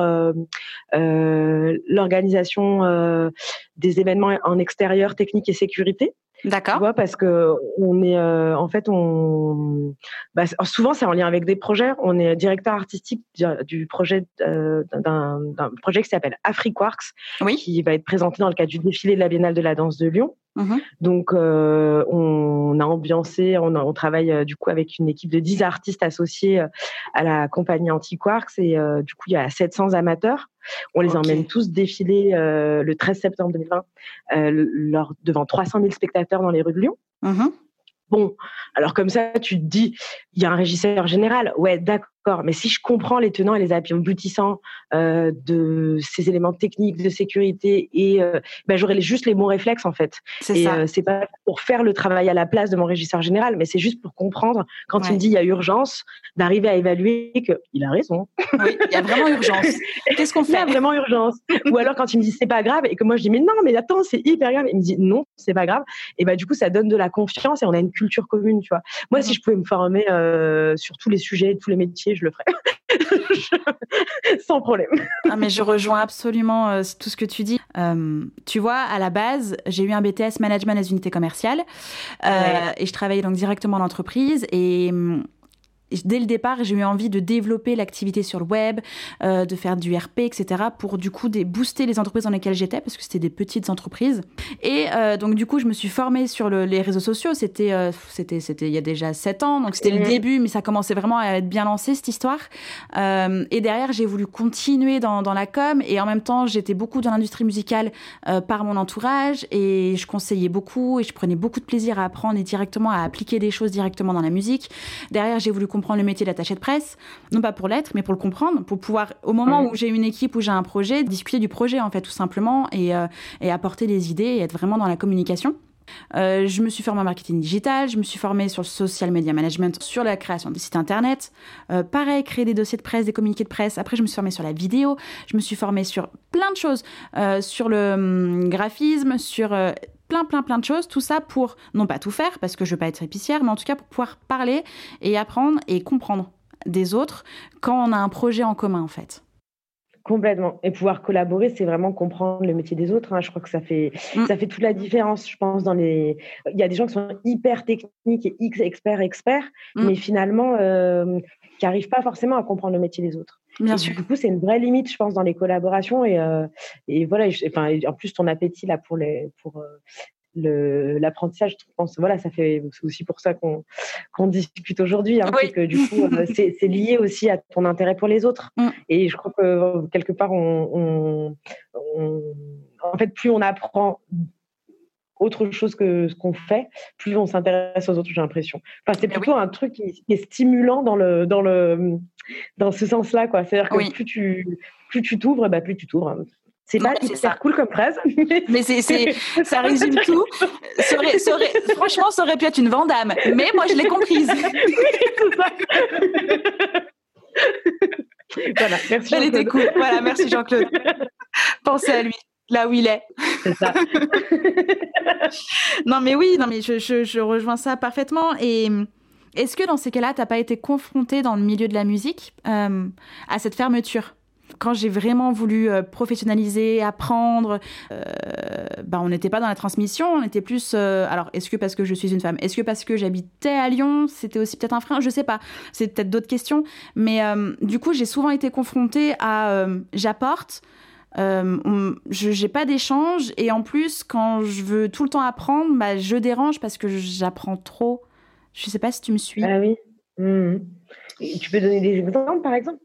l'organisation des événements en extérieur, technique et sécurité. D'accord. Tu vois, parce que on est, euh, en fait, on, bah, souvent c'est en lien avec des projets. On est directeur artistique du projet euh, d'un projet qui s'appelle AfriQuarks, oui. qui va être présenté dans le cadre du défilé de la Biennale de la danse de Lyon. Mmh Donc, euh, on a ambiancé, on, on travaille euh, du coup avec une équipe de 10 artistes associés euh, à la compagnie Antiquarks et euh, du coup, il y a 700 amateurs. On les emmène tous défiler le 13 septembre 2020 lors, devant 300 000 spectateurs dans les rues de Lyon. Mmh bon, alors comme ça, tu te dis, il y a un régisseur général. Ouais, d'accord mais si je comprends les tenants et les aboutissants euh, de ces éléments techniques de sécurité et euh, ben, j'aurai juste les bons réflexes en fait. C'est ça. Euh, c'est pas pour faire le travail à la place de mon régisseur général, mais c'est juste pour comprendre quand il me dit il y a urgence, d'arriver à évaluer qu'il a raison. Oui, il y a vraiment urgence. Qu'est-ce qu'on fait Il y a vraiment urgence. Ou alors quand il me dit c'est pas grave et que moi je dis mais non mais attends c'est hyper grave, il me dit non c'est pas grave et ben du coup ça donne de la confiance et on a une culture commune tu vois. Moi si je pouvais me former euh, sur tous les sujets, tous les métiers je le ferai. Sans problème. Ah, mais je rejoins absolument euh, tout ce que tu dis. Euh, tu vois, à la base, j'ai eu un BTS Management des unités commerciales euh, et je travaillais donc directement en entreprise et hum, dès le départ, j'ai eu envie de développer l'activité sur le web, euh, de faire du RP, etc. pour du coup des, booster les entreprises dans lesquelles j'étais parce que c'était des petites entreprises. Et euh, donc du coup, je me suis formée sur les réseaux sociaux. C'était euh, c'était c'était il y a déjà sept ans, donc c'était le début, mais ça commençait vraiment à être bien lancé cette histoire. et derrière, j'ai voulu continuer dans, dans, la com et en même temps, j'étais beaucoup dans l'industrie musicale par mon entourage et je conseillais beaucoup et je prenais beaucoup de plaisir à apprendre et directement à appliquer des choses directement dans la musique. Derrière, j'ai voulu comprendre le métier d'attaché de presse, non pas pour l'être, mais pour le comprendre, pour pouvoir, au moment où j'ai une équipe, où j'ai un projet, discuter du projet, en fait, tout simplement, et, euh, et apporter des idées et être vraiment dans la communication. Euh, je me suis formée en marketing digital, je me suis formée sur le social media management, sur la création des sites internet. Euh, pareil, créer des dossiers de presse, des communiqués de presse. Après, je me suis formée sur la vidéo, je me suis formée sur plein de choses, sur le hum, graphisme, sur plein, plein, plein de choses. Tout ça pour, non pas tout faire, parce que je veux pas être épicière, mais en tout cas pour pouvoir parler et apprendre et comprendre des autres quand on a un projet en commun, en fait. Complètement. Et pouvoir collaborer, c'est vraiment comprendre le métier des autres. Hein. Je crois que ça fait, mm. ça fait toute la différence, je pense, dans les... Il y a des gens qui sont hyper techniques et X experts, experts, mm. mais finalement, euh, qui n'arrivent pas forcément à comprendre le métier des autres. Bien sûr. Du coup, c'est une vraie limite, je pense, dans les collaborations. Et, euh, et voilà, enfin, en plus, ton appétit là pour, les, pour euh, l'apprentissage, je pense, voilà, ça fait c'est aussi pour ça qu'on qu'on discute aujourd'hui, hein, que du coup, euh, c'est lié aussi à ton intérêt pour les autres. Mm. Et je crois que quelque part, on, on, en fait, plus on apprend autre chose que ce qu'on fait, plus on s'intéresse aux autres, j'ai l'impression. Enfin, c'est plutôt un truc qui, est stimulant dans le dans le dans ce sens-là, quoi. C'est-à-dire que plus tu plus tu t'ouvres, bah, plus tu t'ouvres. C'est pas hyper cool comme phrase. Mais c'est, ça résume tout. franchement, ça aurait pu être une Vandame. Mais moi, je l'ai comprise. voilà, merci. Elle était cool. Voilà, merci Jean-Claude. Pensez à lui là où il est. C'est ça. non, mais oui, non, mais je, rejoins ça parfaitement. Et est-ce que dans ces cas-là, tu n'as pas été confronté dans le milieu de la musique euh, à cette fermeture? Quand j'ai vraiment voulu euh, professionnaliser, apprendre, euh, bah, on n'était pas dans la transmission, on était plus. Euh, alors, est-ce que parce que je suis une femme? Est-ce que parce que j'habitais à Lyon C'était aussi peut-être un frein? Je sais pas. C'est peut-être d'autres questions. Mais du coup, j'ai souvent été confrontée à j'apporte. Je n'ai pas d'échange et en plus quand je veux tout le temps apprendre bah, je dérange parce que j'apprends trop. Je sais pas si tu me suis. Ah oui. Mmh. tu peux donner des exemples par exemple?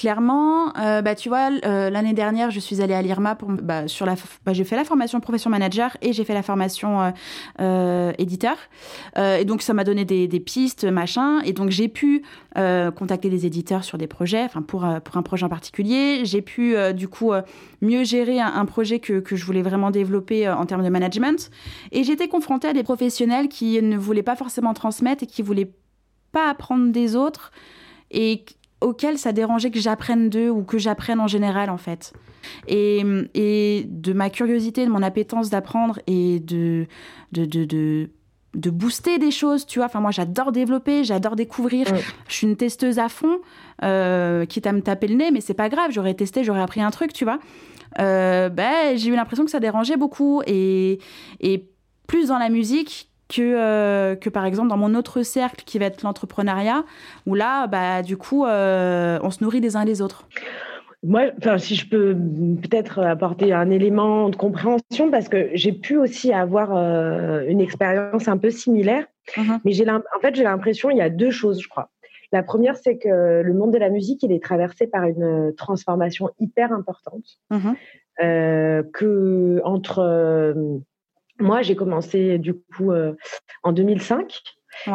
Clairement, euh, bah, tu vois, euh, l'année dernière, je suis allée à l'IRMA pour, bah, sur la, bah, j'ai fait la formation profession manager et j'ai fait la formation euh, éditeur. et donc, ça m'a donné des, pistes, machin. Et donc, j'ai pu contacter des éditeurs sur des projets, enfin, pour, pour un projet en particulier. J'ai pu, du coup, mieux gérer un, projet que, que, je voulais vraiment développer en termes de management. Et j'étais confrontée à des professionnels qui ne voulaient pas forcément transmettre et qui voulaient pas apprendre des autres et auquel ça dérangeait que j'apprenne d'eux ou que j'apprenne en général en fait. Et, et, de ma curiosité, de mon appétence d'apprendre et de, de, de, de, de booster des choses, tu vois. Enfin, moi, j'adore développer, j'adore découvrir. Je suis une testeuse à fond, euh, quitte à me taper le nez, mais c'est pas grave, j'aurais testé, j'aurais appris un truc, tu vois. Euh, ben, j'ai eu l'impression que ça dérangeait beaucoup. Et, et plus dans la musique que, euh, que par exemple dans mon autre cercle qui va être l'entrepreneuriat, où là, bah, du coup, euh, on se nourrit les uns les autres. Moi, si je peux peut-être apporter un élément de compréhension, parce que j'ai pu aussi avoir euh, une expérience un peu similaire, uh-huh. mais j'ai en fait j'ai l'impression il y a deux choses, je crois. La première, c'est que le monde de la musique, il est traversé par une transformation hyper importante, uh-huh. que entre moi, j'ai commencé du coup euh, en 2005.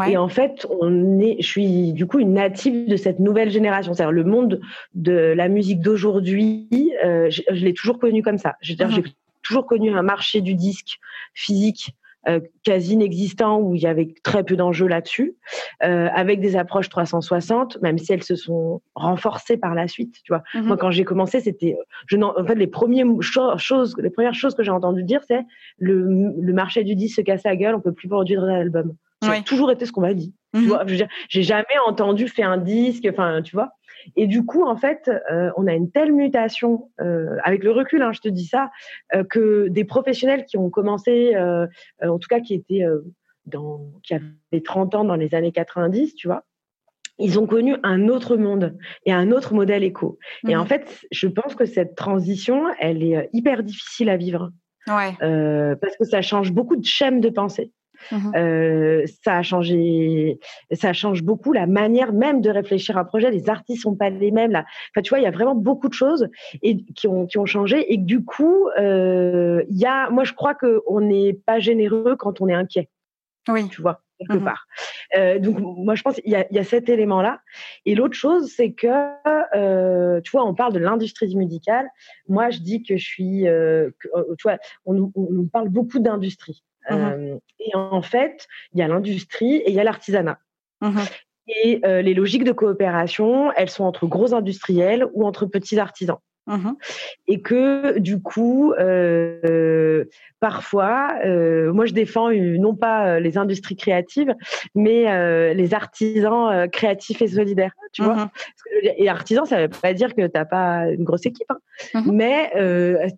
Et en fait, on est, je suis du coup une native de cette nouvelle génération. C'est-à-dire le monde de la musique d'aujourd'hui, euh, je, l'ai toujours connu comme ça. Je veux dire, j'ai toujours connu un marché du disque physique quasi inexistant où il y avait très peu d'enjeux là-dessus, euh, avec des approches 360, même si elles se sont renforcées par la suite. Tu vois, mhm. moi quand j'ai commencé, c'était, je en fait les premières choses, les premières choses que j'ai entendu dire, c'est le, le marché du disque se casse la gueule, on peut plus produire d'albums. Ça a toujours été ce qu'on m'a dit. Tu mhm. vois, je veux dire, j'ai jamais entendu faire un disque, enfin, tu vois. Et du coup, en fait, euh, on a une telle mutation, euh, avec le recul, hein, je te dis ça, euh, que des professionnels qui ont commencé, en tout cas qui étaient dans, qui avaient 30 ans dans les années 90, tu vois, ils ont connu un autre monde et un autre modèle éco. Et en mmh. fait, je pense que cette transition, elle est hyper difficile à vivre. Ouais. parce que ça change beaucoup de schèmes de pensée. Mmh euh, ça a changé, ça change beaucoup la manière même de réfléchir à un projet. Les artistes sont pas les mêmes là. Enfin, tu vois, il y a vraiment beaucoup de choses et qui ont qui ont changé et que du coup, euh, il y a, moi, je crois que on n'est pas généreux quand on est inquiet. Oui. Tu vois quelque mmh part. Euh, donc moi je pense qu'il y a, y a cet élément là. Et l'autre chose c'est que euh, tu vois on parle de l'industrie musicale. Moi je dis que je suis, euh, tu vois on, on nous parle beaucoup d'industrie. Mmh euh, et en fait, il y a l'industrie et il y a l'artisanat. Mmh et euh, les logiques de coopération, elles sont entre gros industriels ou entre petits artisans. Mmh et que du coup, euh, parfois, moi je défends non pas les industries créatives, mais les artisans créatifs et solidaires. Tu vois Et artisan, ça ne veut pas dire que tu n'as pas une grosse équipe, hein. mais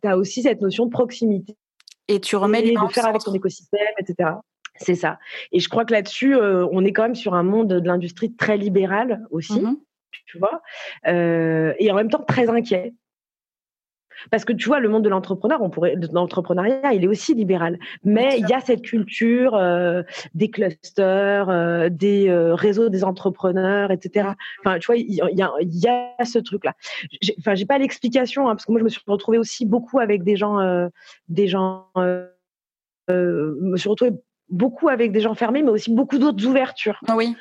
tu as aussi cette notion de proximité et tu remets les de faire avec ton écosystème, etc. C'est ça. Et je crois que là-dessus, euh, on est quand même sur un monde de l'industrie très libéral aussi, mmh tu vois, euh, et en même temps très inquiet. Parce que tu vois, le monde de l'entrepreneur, on pourrait, de l'entrepreneuriat, il est aussi libéral. Mais il y a cette culture euh, des clusters, euh, des euh, réseaux des entrepreneurs, etc. Enfin, tu vois, il y, a, il y a ce truc-là. Enfin, j'ai pas l'explication, hein, parce que moi, je me suis retrouvée aussi beaucoup avec des gens, des gens, me suis retrouvée beaucoup avec des gens fermés, mais aussi beaucoup d'autres ouvertures. Ah oui.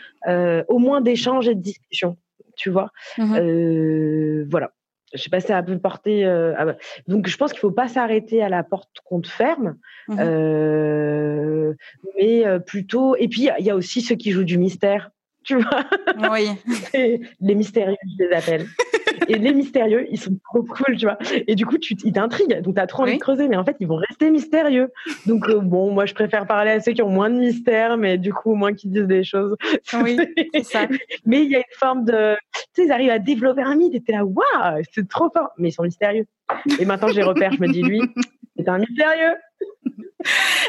au moins d'échanges et de discussions, tu vois. Mmh voilà je sais pas si ça peut porter. Euh, donc, je pense qu'il faut pas s'arrêter à la porte qu'on te ferme, mmh euh, mais euh, plutôt. Et puis, il y, a aussi ceux qui jouent du mystère, tu vois? Oui. les mystérieux, je les appelle. et les mystérieux, ils sont trop cool, tu vois. Et du coup, tu, ils t'intriguent, donc tu as trop envie de creuser, mais en fait, ils vont rester mystérieux. Donc, bon, moi, je préfère parler à ceux qui ont moins de mystère, mais du coup, moins qu'ils disent des choses. Oui, c'est ça. mais il y a une forme de, tu sais, ils arrivent à développer un mythe et t'es là, waouh, c'est trop fort. Mais ils sont mystérieux. Et maintenant, les repère, je me dis, lui, c'est un mystérieux.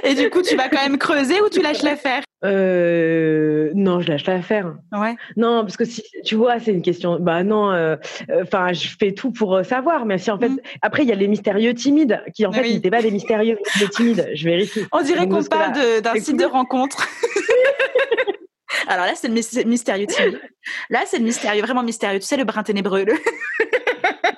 Et du coup, tu vas quand même creuser ou tu lâches l'affaire? Euh, Non, je lâche l'affaire. Ouais. Non, parce que si tu vois, c'est une question. Bah non. Euh, enfin, je fais tout pour euh, savoir. Mais si en fait, mm. après, il y a les mystérieux timides qui en fait n'étaient pas des mystérieux, des timides. Je vérifie. On dirait qu'on parle d'un site de rencontre. Alors là, c'est le mystérieux timide. Là, c'est le mystérieux, vraiment mystérieux. Tu sais, le brin ténébreux.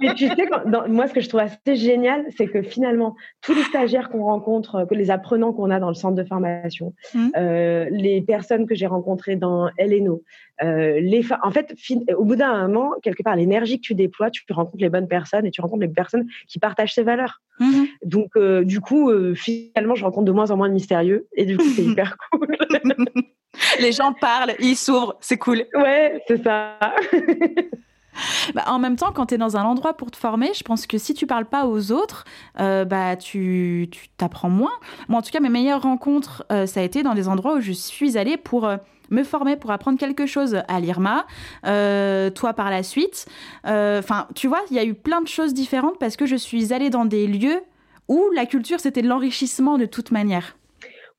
Mais tu sais, moi, ce que je trouve assez génial, c'est que finalement, tous les stagiaires qu'on rencontre, les apprenants qu'on a dans le centre de formation, mmh. euh, les personnes que j'ai rencontrées dans LNO, euh, les en fait, au bout d'un moment, quelque part, l'énergie que tu déploies, tu rencontres les bonnes personnes et tu rencontres les personnes qui partagent ces valeurs. Mmh. Donc, euh, du coup, finalement, je rencontre de moins en moins de mystérieux et du coup, c'est hyper cool. les gens parlent, ils s'ouvrent, c'est cool. Ouais, c'est ça. Bah, en même temps, quand tu es dans un endroit pour te former, je pense que si tu parles pas aux autres, euh, bah, tu t'apprends moins. Moi, en tout cas, mes meilleures rencontres, euh, ça a été dans des endroits où je suis allée pour euh, me former, pour apprendre quelque chose à l'IRMA, toi par la suite. Enfin, tu vois, il y a eu plein de choses différentes parce que je suis allée dans des lieux où la culture, c'était l'enrichissement de toute manière.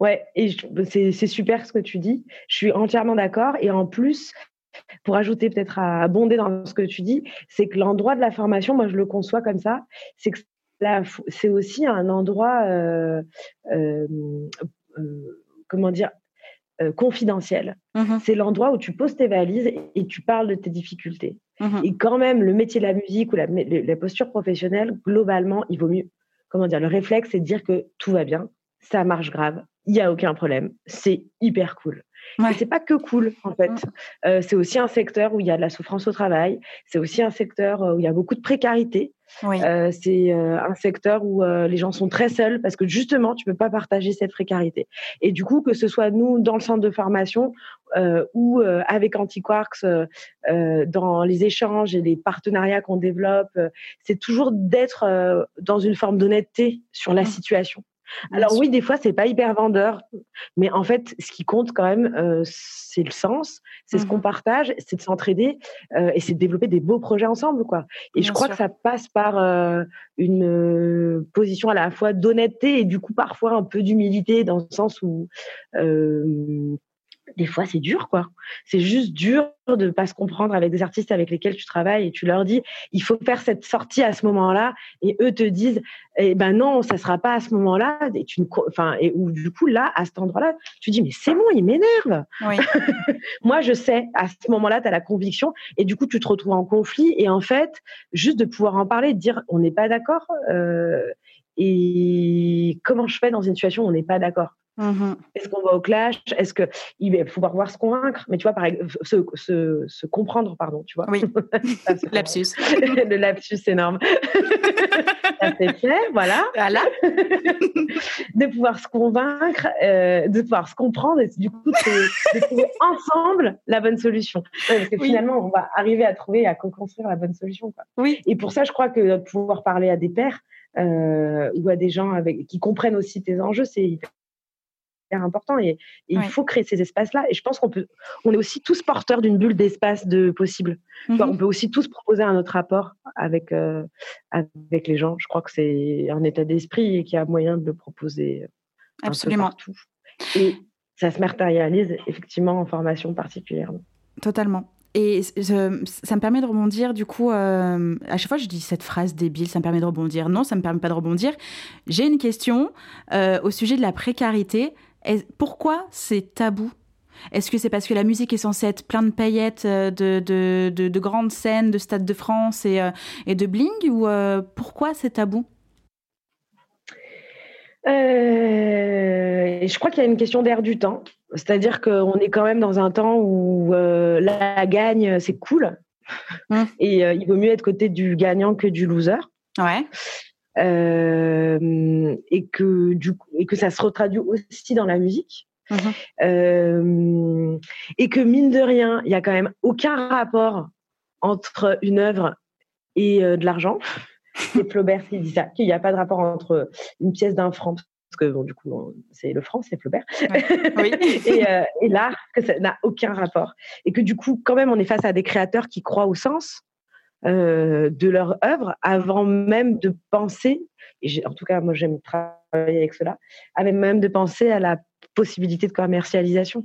Ouais, et c'est super ce que tu dis. Je suis entièrement d'accord. Et en plus, pour ajouter peut-être à abonder dans ce que tu dis, c'est que l'endroit de la formation, moi je le conçois comme ça, c'est que c'est aussi un endroit, euh, euh, euh, comment dire, confidentiel. Mmh c'est l'endroit où tu poses tes valises et, tu parles de tes difficultés. Mmh et quand même, le métier de la musique ou la, la posture professionnelle, globalement, il vaut mieux. Comment dire Le réflexe, c'est de dire que tout va bien, ça marche grave, il n'y a aucun problème, c'est hyper cool. Ouais. C'est pas que cool en fait. Mm. Euh, c'est aussi un secteur où il y a de la souffrance au travail. C'est aussi un secteur euh, où il y a beaucoup de précarité. Euh, c'est un secteur où les gens sont très seuls parce que justement tu peux pas partager cette précarité. Et du coup que ce soit nous dans le centre de formation ou avec Antiquarks dans les échanges et les partenariats qu'on développe, c'est toujours d'être dans une forme d'honnêteté sur la mm. situation Alors oui, des fois, c'est pas hyper vendeur, mais en fait, ce qui compte quand même, euh, c'est le sens, c'est ce qu'on mmh partage, c'est de s'entraider euh, et c'est de développer des beaux projets ensemble, quoi. Et je crois que ça passe par euh, une position à la fois d'honnêteté et du coup parfois un peu d'humilité dans le sens où des fois c'est dur quoi. C'est juste dur de ne pas se comprendre avec des artistes avec lesquels tu travailles et tu leur dis il faut faire cette sortie à ce moment-là et eux te disent eh ben non ça sera pas à ce moment-là et tu enfin et ou du coup là à cet endroit-là tu dis mais c'est bon il m'énerve. Moi je sais à ce moment-là tu as la conviction et du coup tu te retrouves en conflit et en fait juste de pouvoir en parler de dire on n'est pas d'accord euh, et comment je fais dans une situation où on n'est pas d'accord? Mmh Est-ce qu'on va au clash? Est-ce qu'il va pouvoir voir se convaincre? Mais tu vois, par se, se, se, comprendre, pardon, tu vois. Oui. lapsus. Le lapsus énorme. Ça c'est fait, voilà. Voilà. de pouvoir se convaincre, euh, de pouvoir se comprendre et du coup de, trouver ensemble la bonne solution. parce que finalement, on va arriver à trouver, à co-construire la bonne solution. Quoi. Oui. Et pour ça, je crois que pouvoir parler à des pairs euh, ou à des gens avec, qui comprennent aussi tes enjeux, c'est important et, il faut créer ces espaces-là. Et je pense qu'on peut, on est aussi tous porteurs d'une bulle d'espace de possible. Mmh on peut aussi tous proposer un autre rapport avec euh, avec les gens. Je crois que c'est un état d'esprit et qu'il y a moyen de le proposer. Absolument. partout. Et ça se matérialise effectivement en formation particulièrement. Totalement. Et ça me permet de rebondir, du coup, euh, à chaque fois je dis cette phrase débile, ça me permet de rebondir. Non, ça ne me permet pas de rebondir. J'ai une question euh, au sujet de la précarité. Pourquoi c'est tabou? Est-ce que c'est parce que la musique est censée être plein de paillettes, euh, de, de, de, grandes scènes, de Stade de France et, euh, et de bling Ou euh, pourquoi c'est tabou? Je crois qu'il y a une question d'air du temps. C'est-à-dire qu'on est quand même dans un temps où la gagne, c'est cool. Mmh. Et il vaut mieux être côté du gagnant que du loser. Ouais. Euh, et que du coup, et que ça se retraduit aussi dans la musique. Mmh euh, et que mine de rien, il y a quand même aucun rapport entre une œuvre et euh, de l'argent. C'est Flaubert qui dit ça, qu'il n'y a pas de rapport entre une pièce d'un franc, parce que bon, du coup, c'est le franc, c'est Flaubert, oui. et, et l'art, que ça n'a aucun rapport. Et que du coup, quand même, on est face à des créateurs qui croient au sens, euh, de leur œuvre avant même de penser, et en tout cas moi j'aime travailler avec cela, avant même de penser à la possibilité de commercialisation.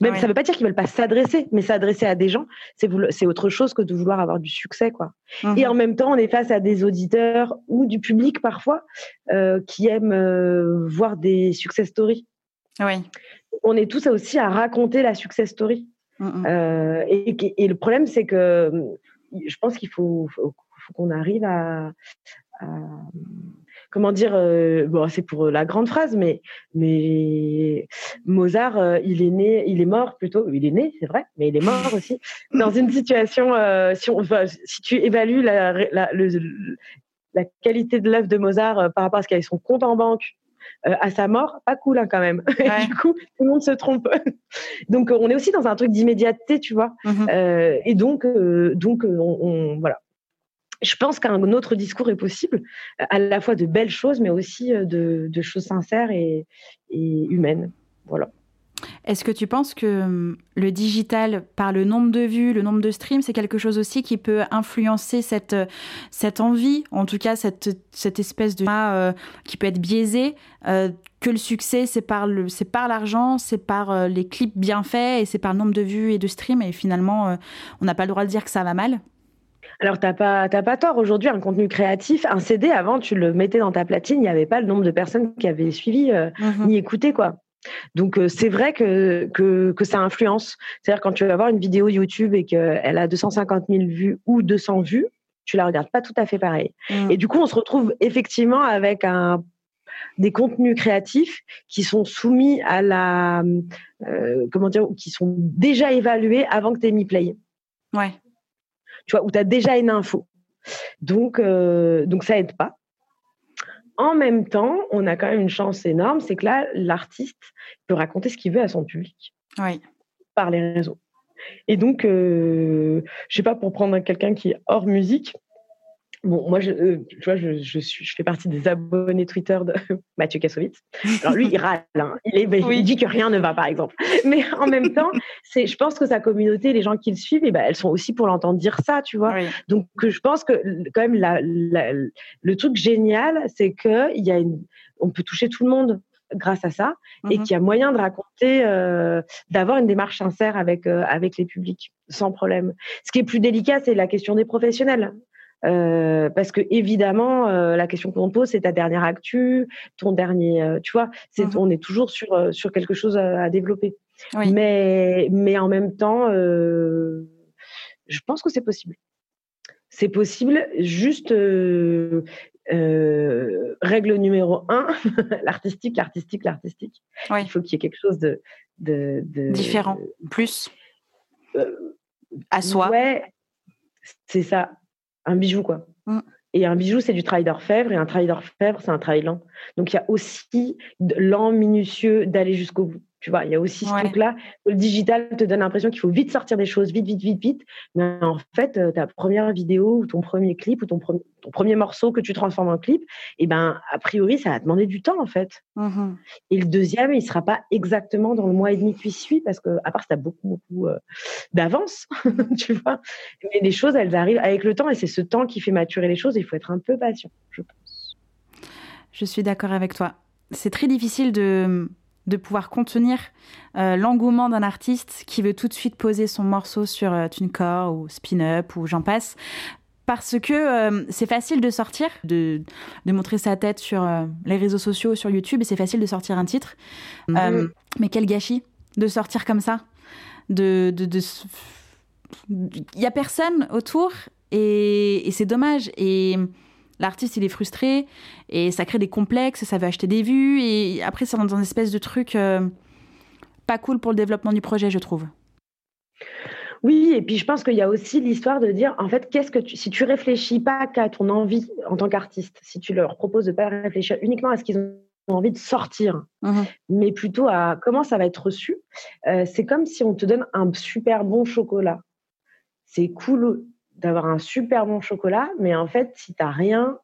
Même ça ne veut pas dire qu'ils veulent pas s'adresser, mais s'adresser à des gens, c'est autre chose que de vouloir avoir du succès, quoi. Mmh et en même temps, on est face à des auditeurs ou du public parfois euh, qui aiment euh, voir des success stories. Oui. On est tous aussi à raconter la success story. Mmh et, et, le problème, c'est que je pense qu'il faut, qu'on arrive à, comment dire, euh, bon, c'est pour la grande phrase, mais, mais Mozart, euh, il est né, il est mort plutôt, il est né, c'est vrai, mais il est mort aussi dans une situation, euh, si, on, si tu évalues la, la, la qualité de l'œuvre de Mozart par rapport à ce qu'il avait son compte en banque à sa mort, pas cool hein, quand même. du coup, tout le monde se trompe. donc, on est aussi dans un truc d'immédiateté, tu vois. Mmh et donc, donc on, voilà je pense qu'un autre discours est possible, à la fois de belles choses, mais aussi euh, de, choses sincères et, humaines. Voilà. Est-ce que tu penses que hum, le digital, par le nombre de vues, le nombre de streams, c'est quelque chose aussi qui peut influencer cette, cette envie, en tout cas cette, cette espèce de... Euh, qui peut être biaisée, euh, que le succès, c'est par l'argent, c'est par les clips bien faits, et c'est par le nombre de vues et de streams, et finalement, on n'a pas le droit de dire que ça va mal? Alors, tu n'as pas, pas tort. Aujourd'hui, un contenu créatif, un CD, avant, tu le mettais dans ta platine, il n'y avait pas le nombre de personnes qui avaient suivi euh, mmh ni écouté. quoi. Donc, euh, c'est vrai que, que, ça influence. C'est-à-dire, quand tu vas voir une vidéo YouTube et qu'elle a 250 000 vues ou 200 vues, tu la regardes pas tout à fait pareil. Mmh. Et du coup, on se retrouve effectivement avec un des contenus créatifs qui sont soumis à la euh, comment dire qui sont déjà évalués avant que tu aies mis play. Ouais tu vois, où tu as déjà une info. Donc, euh, donc ça aide pas. En même temps, on a quand même une chance énorme, c'est que là, l'artiste peut raconter ce qu'il veut à son public. Oui. Par les réseaux. Et donc, euh, je sais pas, pour prendre quelqu'un qui est hors musique, Bon, moi, je, euh, tu vois, je, je, suis, je fais partie des abonnés Twitter de Mathieu Kassovitz. Alors lui, il râle, hein. il, est, ben, il dit que rien ne va, par exemple. Mais en même temps, c'est, je pense que sa communauté, les gens qui le suivent, eh ben, elles sont aussi pour l'entendre dire ça, tu vois. Donc, je pense que quand même, la, le truc génial, c'est que il y a une, on peut toucher tout le monde grâce à ça et mmh qu'il y a moyen de raconter, euh, d'avoir une démarche sincère avec euh, avec les publics sans problème. Ce qui est plus délicat, c'est la question des professionnels. Euh, parce que évidemment, euh, la question qu'on te pose, c'est ta dernière actu, ton dernier, euh, tu vois, c'est, mmh on est toujours sur sur quelque chose à, développer. Mais mais en même temps, je pense que c'est possible. C'est possible. Juste règle numéro un, l'artistique, l'artistique, l'artistique. Il faut qu'il y ait quelque chose de, de, de différent, plus à soi. Ouais, c'est ça un bijou, quoi. Mm. Et un bijou, c'est du travail d'orfèvre, et un travail d'orfèvre, c'est un travail lent. Donc, il y a aussi lent, minutieux, d'aller jusqu'au bout. Tu vois, il y a aussi ce truc-là. Le digital te donne l'impression qu'il faut vite sortir des choses, vite, vite, vite, vite. Mais en fait, euh, ta première vidéo ou ton premier clip ou ton, ton premier morceau que tu transformes en clip, et eh ben, a priori, ça va demander du temps, en fait. Mmh et le deuxième, il sera pas exactement dans le mois et demi qui suit parce que, à part si tu as beaucoup, beaucoup euh, d'avance, tu vois. Mais les choses, elles arrivent avec le temps et c'est ce temps qui fait maturer les choses. Il faut être un peu patient, je pense. Je suis d'accord avec toi. C'est très difficile de de pouvoir contenir euh, l'engouement d'un artiste qui veut tout de suite poser son morceau sur euh, TuneCore ou Spin-Up ou j'en passe. Parce que euh, c'est facile de sortir, de, de, montrer sa tête sur les réseaux sociaux, sur YouTube, et c'est facile de sortir un titre. Mhm. mais quel gâchis de sortir comme ça. De, de, Il n'y a personne autour et, et c'est dommage. Et l'artiste il est frustré et ça crée des complexes, ça veut acheter des vues et après c'est dans une espèce de truc euh, pas cool pour le développement du projet, je trouve. Oui, et puis je pense qu'il y a aussi l'histoire de dire, en fait, qu'est-ce que tu, si tu réfléchis pas qu'à ton envie en tant qu'artiste, si tu leur proposes de pas réfléchir uniquement à ce qu'ils ont envie de sortir, mmh mais plutôt à comment ça va être reçu, euh, c'est comme si on te donne un super bon chocolat. C'est cool d'avoir un super bon chocolat, mais en fait, si tu n'as rien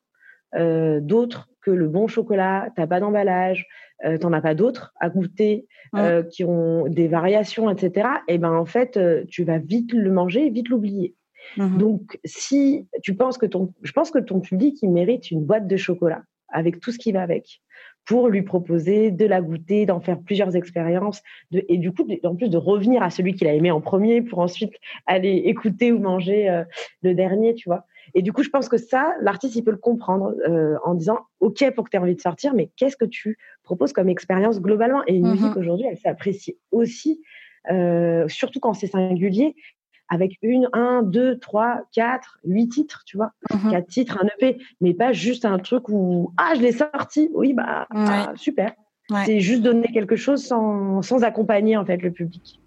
euh, d'autre que le bon chocolat, tu n'as pas d'emballage, euh, tu n'en as pas d'autres à goûter euh, qui ont des variations, etc., et eh ben en fait, tu vas vite le manger et vite l'oublier. Mmh Donc, si tu penses que ton, je pense que ton public, il mérite une boîte de chocolat avec tout ce qui va avec pour lui proposer de la goûter, d'en faire plusieurs expériences, de, et du coup, en plus de revenir à celui qu'il a aimé en premier pour ensuite aller écouter ou manger euh, le dernier, tu vois. Et du coup, je pense que ça, l'artiste, il peut le comprendre euh, en disant, OK, pour que tu aies envie de sortir, mais qu'est-ce que tu proposes comme expérience globalement? Et une mmh musique aujourd'hui, elle s'apprécie aussi, euh, surtout quand c'est singulier, avec une, un, deux, trois, quatre, huit titres, tu vois. Mmh quatre titres, un EP, mais pas juste un truc où, ah, je l'ai sorti, oui, bah, ah, super. C'est juste donner quelque chose sans, sans accompagner, en fait, le public.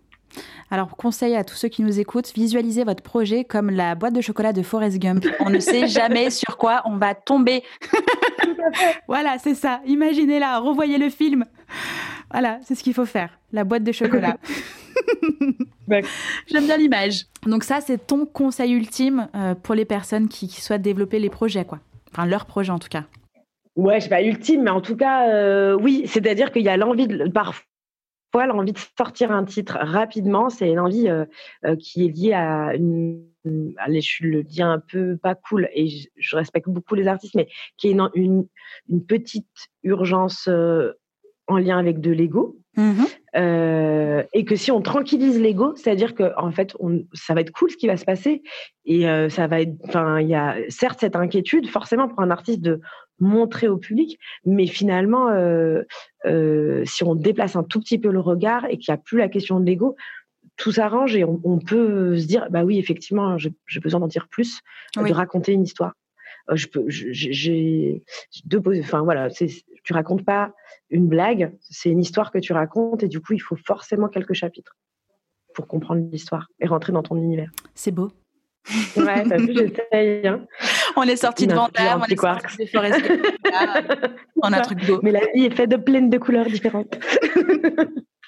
Alors, conseil à tous ceux qui nous écoutent, visualisez votre projet comme la boîte de chocolat de Forrest Gump. On ne sait jamais sur quoi on va tomber. voilà, c'est ça. Imaginez-la, revoyez le film. Voilà, c'est ce qu'il faut faire. La boîte de chocolat. J'aime bien l'image. Donc ça, c'est ton conseil ultime euh, pour les personnes qui, souhaitent développer les projets, quoi. Enfin, leur projet en tout cas. Ouais, je sais pas ultime, mais en tout cas, euh, oui. C'est-à-dire qu'il y a l'envie de parfois l'envie de sortir un titre rapidement. C'est une envie euh, qui est liée à une allez, je le dis un peu pas cool et je, respecte beaucoup les artistes, mais qui est une, une petite urgence en lien avec de l'ego. Mmh euh, et que si on tranquillise l'ego, c'est-à-dire que en fait, on, ça va être cool ce qui va se passer, et euh, ça va être, enfin, il y a certes cette inquiétude, forcément pour un artiste de montrer au public, mais finalement, euh, si on déplace un tout petit peu le regard et qu'il n'y a plus la question de l'ego, tout s'arrange et on, peut se dire, bah oui, effectivement, j'ai besoin d'en dire plus, de raconter une histoire. Je peux, j'ai deux, enfin voilà, tu racontes pas une blague, c'est une histoire que tu racontes et du coup, il faut forcément quelques chapitres pour comprendre l'histoire et rentrer dans ton univers. C'est beau. Ouais, j'essaye. Hein. On est sorti de Vendôme, on est sorti de Forest On a un truc beau. Mais la vie est faite de plein de couleurs différentes.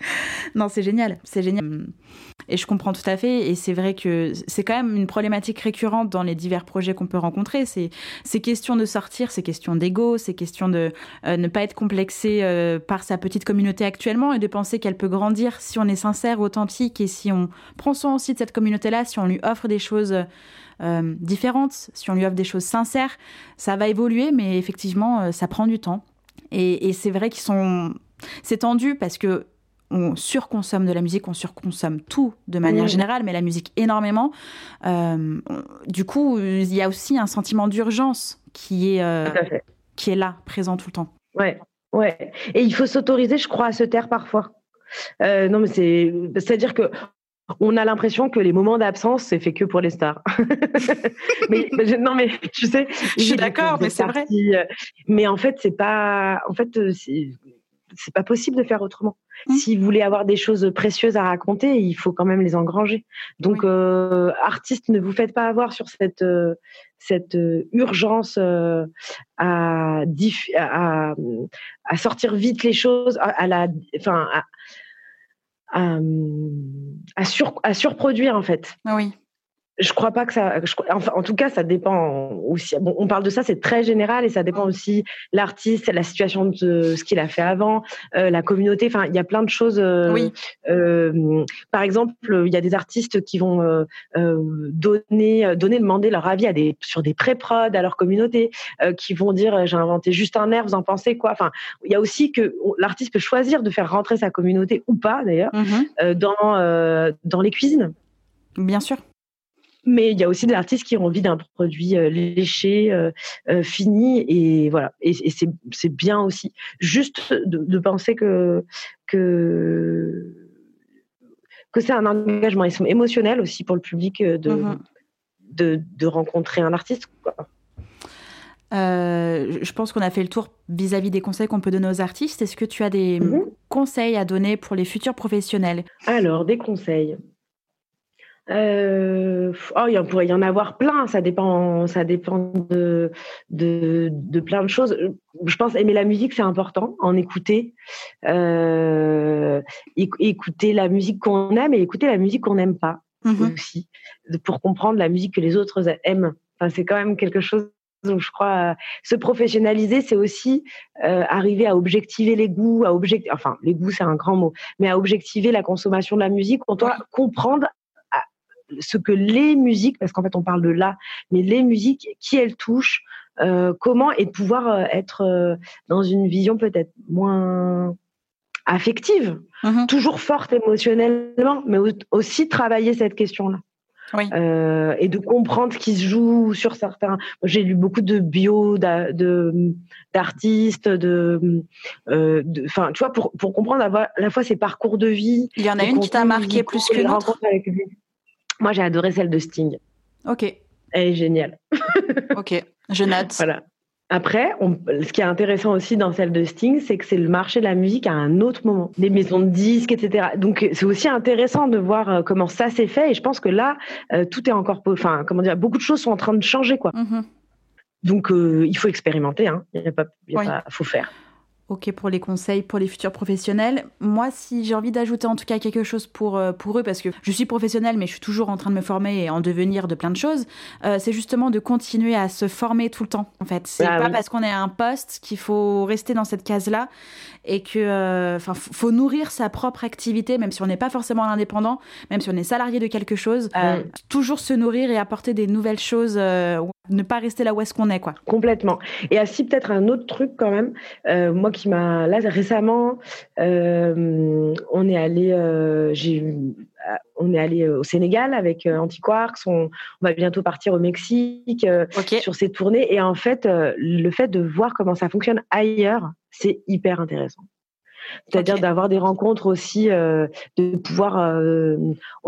non, c'est génial, c'est génial. Et je comprends tout à fait. Et c'est vrai que c'est quand même une problématique récurrente dans les divers projets qu'on peut rencontrer. C'est ces questions de sortir, ces questions d'ego, ces questions de euh, ne pas être complexé euh, par sa petite communauté actuellement et de penser qu'elle peut grandir si on est sincère, authentique et si on prend soin aussi de cette communauté-là, si on lui offre des choses euh, différentes, si on lui offre des choses sincères, ça va évoluer, mais effectivement, ça prend du temps. Et, et c'est vrai qu'ils sont c'est tendu parce que on surconsomme de la musique, on surconsomme tout de manière générale, mais la musique énormément. Euh, du coup, il y a aussi un sentiment d'urgence qui est euh, qui est là, présent tout le temps. Ouais, ouais. Et il faut s'autoriser, je crois, à se taire parfois. Euh, non, mais c'est c'est-à-dire que on a l'impression que les moments d'absence, c'est fait que pour les stars. mais, non, mais tu sais, je suis d'accord, mais c'est vrai. Mais en fait, c'est pas. En fait, c'est pas possible de faire autrement. Mmh. Si vous voulez avoir des choses précieuses à raconter, il faut quand même les engranger. Donc, euh, artiste, ne vous faites pas avoir sur cette euh, cette euh, urgence à, à, à sortir vite les choses, à, la, enfin, à, à, sur, à surproduire en fait. Oui je crois pas que ça. enfin, en tout cas, ça dépend aussi. Bon, on parle de ça, c'est très général et ça dépend aussi l'artiste, la situation de ce qu'il a fait avant, euh, la communauté. Enfin, il y a plein de choses. Euh, oui. Euh, par exemple, il y a des artistes qui vont euh, euh, donner, donner, demander leur avis à des sur des pré-prod à leur communauté, qui vont dire j'ai inventé juste un air, vous en pensez quoi? Enfin, il y a aussi que l'artiste peut choisir de faire rentrer sa communauté ou pas d'ailleurs mm-hmm. dans dans les cuisines. Bien sûr. Mais il y a aussi des artistes qui ont envie d'un produit euh, léché, euh, euh, fini, et voilà. Et, c'est bien aussi. Juste de, penser que que que c'est un engagement émotionnel aussi pour le public de mm-hmm. de, de, rencontrer un artiste. je pense qu'on a fait le tour vis-à-vis des conseils qu'on peut donner aux artistes. Est-ce que tu as des mm-hmm. conseils à donner pour les futurs professionnels? Alors, des conseils. Euh, oh, il pourrait y en avoir plein. Ça dépend, ça dépend de, de, de plein de choses. Je pense aimer la musique, c'est important. En écouter, euh, écouter la musique qu'on aime et écouter la musique qu'on n'aime pas mmh aussi, pour comprendre la musique que les autres aiment. Enfin, c'est quand même quelque chose donc, je crois, se professionnaliser, c'est aussi euh, arriver à objectiver les goûts, à object... enfin, les goûts, c'est un grand mot, mais à objectiver la consommation de la musique. On doit comprendre ce que les musiques, parce qu'en fait on parle de là, mais les musiques, qui elles touchent, euh, comment et de pouvoir euh, être euh, dans une vision peut-être moins affective, mm-hmm. toujours forte émotionnellement, mais aussi travailler cette question-là. Oui. et de comprendre ce qui se joue sur certains. J'ai lu beaucoup de bio d'artistes, de, enfin, tu vois, pour, pour comprendre à la fois ses parcours de vie. Il y en a une qui t'a marqué plus que l'autre. Moi, j'ai adoré celle de Sting. Ok. Elle est géniale. ok, je note. Voilà. Après, ce qui est intéressant aussi dans celle de Sting, c'est que c'est le marché de la musique à un autre moment, des maisons de disques, etc. Donc c'est aussi intéressant de voir euh, comment ça s'est fait. Et je pense que là, euh, tout est encore, enfin, comment dire, beaucoup de choses sont en train de changer, quoi. Mm-hmm. Donc euh, il faut expérimenter, hein. Il y a pas, il faut faire. Ok pour les conseils pour les futurs professionnels. Moi, si j'ai envie d'ajouter en tout cas quelque chose pour, euh, pour eux, parce que je suis professionnelle, mais je suis toujours en train de me former et en devenir de plein de choses, euh, c'est justement de continuer à se former tout le temps. En fait, c'est ah pas parce qu'on est à un poste qu'il faut rester dans cette case-là et que, euh, enfin, faut nourrir sa propre activité, même si on n'est pas forcément indépendant, même si on est salarié de quelque chose, ah toujours se nourrir et apporter des nouvelles choses, ne pas rester là où est-ce qu'on est, quoi. Complètement. Et ainsi peut-être un autre truc quand même, moi qui m'a là récemment euh, on est allé euh, j'ai on est allé au Sénégal avec euh, Antiquarks on, on, va bientôt partir au Mexique sur ces tournées. Et en fait le fait de voir comment ça fonctionne ailleurs c'est hyper intéressant c'est-à-dire d'avoir des rencontres aussi, euh, de pouvoir. Euh,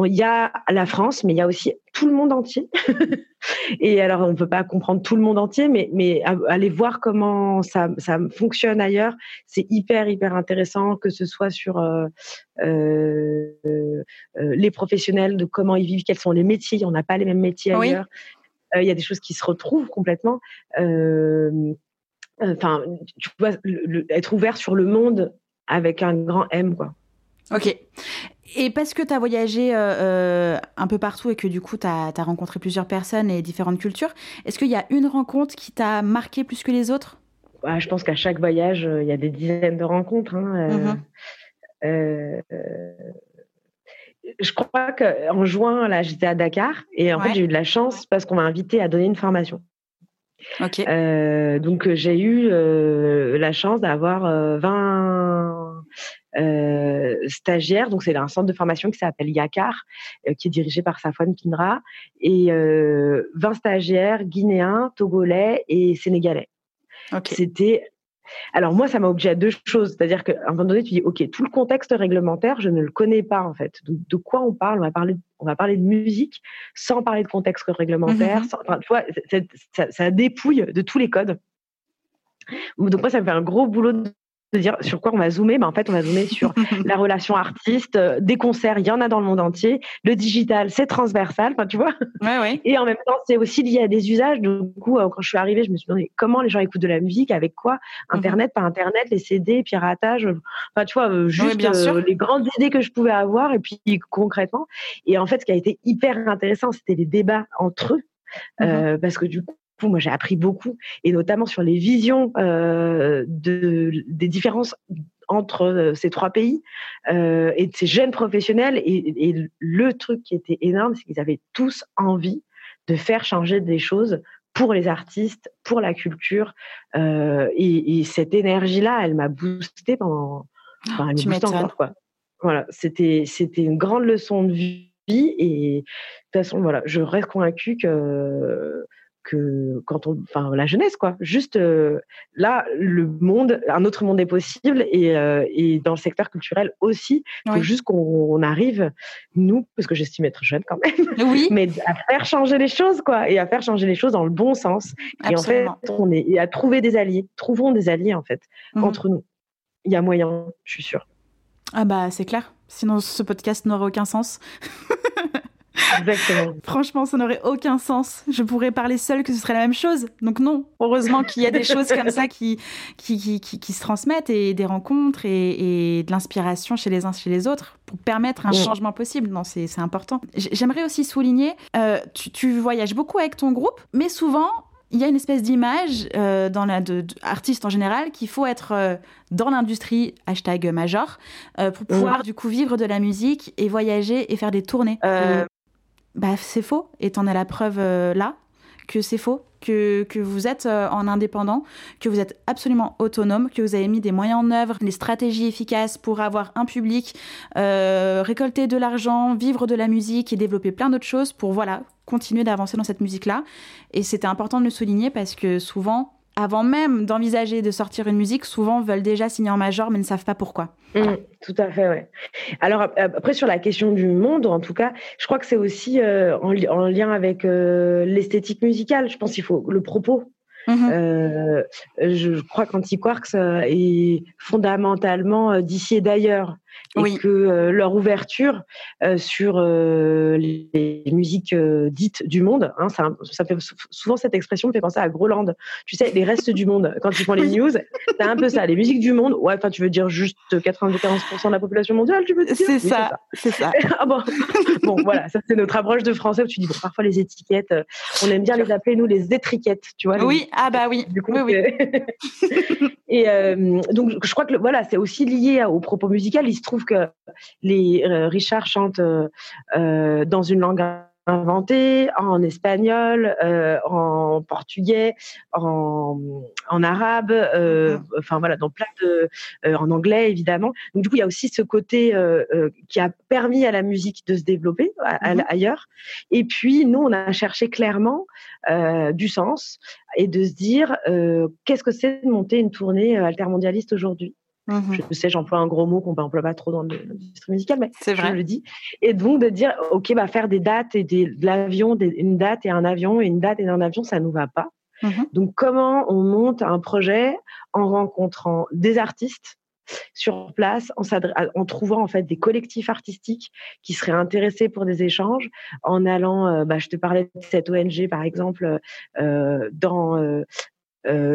il y a la France, mais il y a aussi tout le monde entier. et alors, on ne peut pas comprendre tout le monde entier, mais, mais aller voir comment ça, ça fonctionne ailleurs, c'est hyper, hyper intéressant, que ce soit sur euh, les professionnels, de comment ils vivent, quels sont les métiers. On n'a pas les mêmes métiers ailleurs. Il y a des choses qui se retrouvent complètement. Enfin, tu vois, être ouvert sur le monde avec un grand M, quoi. Ok. Et parce que tu as voyagé un peu partout et que du coup tu as, rencontré plusieurs personnes et différentes cultures, est-ce qu'il y a une rencontre qui t'a marqué plus que les autres? Bah, Je pense qu'à chaque voyage, il y a des dizaines de rencontres. Hein, mmh je crois qu'en juin, là, j'étais à Dakar et en fait, j'ai eu de la chance parce qu'on m'a invité à donner une formation. Euh, donc, j'ai eu euh, la chance d'avoir 20 euh, stagiaires. Donc, c'est un centre de formation qui s'appelle Yakar, qui est dirigé par Safwan Kindra, et 20 stagiaires guinéens, togolais et sénégalais. C'était alors moi, ça m'a obligé à deux choses. C'est-à-dire qu'à un moment donné, tu dis, OK, tout le contexte réglementaire, je ne le connais pas en fait. De, quoi on parle? On va, parler, on va parler de musique sans parler de contexte réglementaire. Mmh tu vois, ça, dépouille de tous les codes. Donc moi, ça me fait un gros boulot de de dire sur quoi on va zoomer, ben en fait, on va zoomer sur la relation artiste, euh, des concerts, il y en a dans le monde entier. Le digital, c'est transversal, enfin, tu vois. Ouais, ouais. Et en même temps, c'est aussi lié à des usages. Du coup, euh, quand je suis arrivée, je me suis demandé comment les gens écoutent de la musique, avec quoi? Mhm. Internet, pas Internet, les CD, piratage. Enfin, tu vois, euh, juste bien sûr. les grandes idées que je pouvais avoir et puis concrètement. Et en fait, ce qui a été hyper intéressant, c'était les débats entre eux. Mhm. parce que du coup, moi, j'ai appris beaucoup, et notamment sur les visions euh, de, des différences entre euh, ces trois pays euh, et de ces jeunes professionnels. Et, et, le truc qui était énorme, c'est qu'ils avaient tous envie de faire changer des choses pour les artistes, pour la culture. Euh, et, et, cette énergie-là, elle m'a boosté pendant. Enfin, elle encore, quoi. Voilà, c'était c'était une grande leçon de vie. Et de toute façon, voilà, je reste convaincue que que quand on, enfin la jeunesse quoi. Juste euh, là, le monde, un autre monde est possible et, euh, et dans le secteur culturel aussi. Il faut juste qu'on arrive nous, parce que j'estime être jeune quand même, oui. mais à faire changer les choses quoi et à faire changer les choses dans le bon sens. Et en fait, on est et à trouver des alliés. Trouvons des alliés en fait mmh. entre nous. Il y a moyen, je suis sûre. Ah bah c'est clair. Sinon ce podcast n'aurait aucun sens. Exactement. Franchement, ça n'aurait aucun sens. Je pourrais parler seule que ce serait la même chose. Donc non, heureusement qu'il y a des choses comme ça qui, qui, qui, se transmettent et des rencontres et, de l'inspiration chez les uns chez les autres pour permettre un changement possible. Non, c'est important. J'aimerais aussi souligner, euh, tu, voyages beaucoup avec ton groupe, mais souvent, il y a une espèce d'image euh, dans la de, artiste en général qu'il faut être euh, dans l'industrie hashtag major pour pouvoir du coup vivre de la musique et voyager et faire des tournées bah, c'est faux. Et t'en as la preuve euh, là que c'est faux, que, que, vous êtes euh, en indépendant, que vous êtes absolument autonome, que vous avez mis des moyens en œuvre, des stratégies efficaces pour avoir un public, euh, récolter de l'argent, vivre de la musique et développer plein d'autres choses pour voilà continuer d'avancer dans cette musique-là. Et c'était important de le souligner parce que souvent, avant même d'envisager de sortir une musique, souvent veulent déjà signer en major mais ne savent pas pourquoi. Mmh, tout à fait, ouais. Alors après sur la question du monde, en tout cas, je crois que c'est aussi euh, en, lien avec euh, l'esthétique musicale. Je pense qu'il faut le propos. Mmh euh, je crois qu'Antiquarks est fondamentalement d'ici et d'ailleurs et que euh, leur ouverture euh, sur euh, les, musiques dites du monde, hein, ça, ça, fait souvent cette expression me fait penser à Groland. Tu sais, les restes du monde. Quand ils font les news, c'est un peu ça. Les musiques du monde. Ouais, enfin, tu veux dire juste 95% de la population mondiale, tu veux dire? C'est ça, c'est ça. ah bon. bon, voilà, ça c'est notre approche de français où tu dis bon, parfois les étiquettes, on aime bien les appeler nous les étriquettes, tu vois. Oui, ah bah oui. Du coup, oui, oui. et donc je crois que voilà, c'est aussi lié au propos musical. Il se trouve que les euh, Richard chante euh, euh, dans une langue inventée, en espagnol, en portugais, en, en arabe, enfin voilà, dans plein de, en anglais évidemment. Donc du coup, il y a aussi ce côté qui a permis à la musique de se développer mhm. ailleurs. Et puis nous, on a cherché clairement du sens et de se dire qu'est-ce que c'est de monter une tournée altermondialiste aujourd'hui? Mmh je sais, j'emploie un gros mot qu'on n'emploie pas trop dans l'industrie musicale, mais c'est vrai. je le dis. Et donc de dire, ok, bah faire des dates et des, de l'avion, une date et un avion, et une date et un avion, ça nous va pas. Mmh donc comment on monte un projet en rencontrant des artistes sur place, en, en, trouvant en fait des collectifs artistiques qui seraient intéressés pour des échanges, en allant, euh, bah, je te parlais de cette ONG par exemple, euh, dans euh,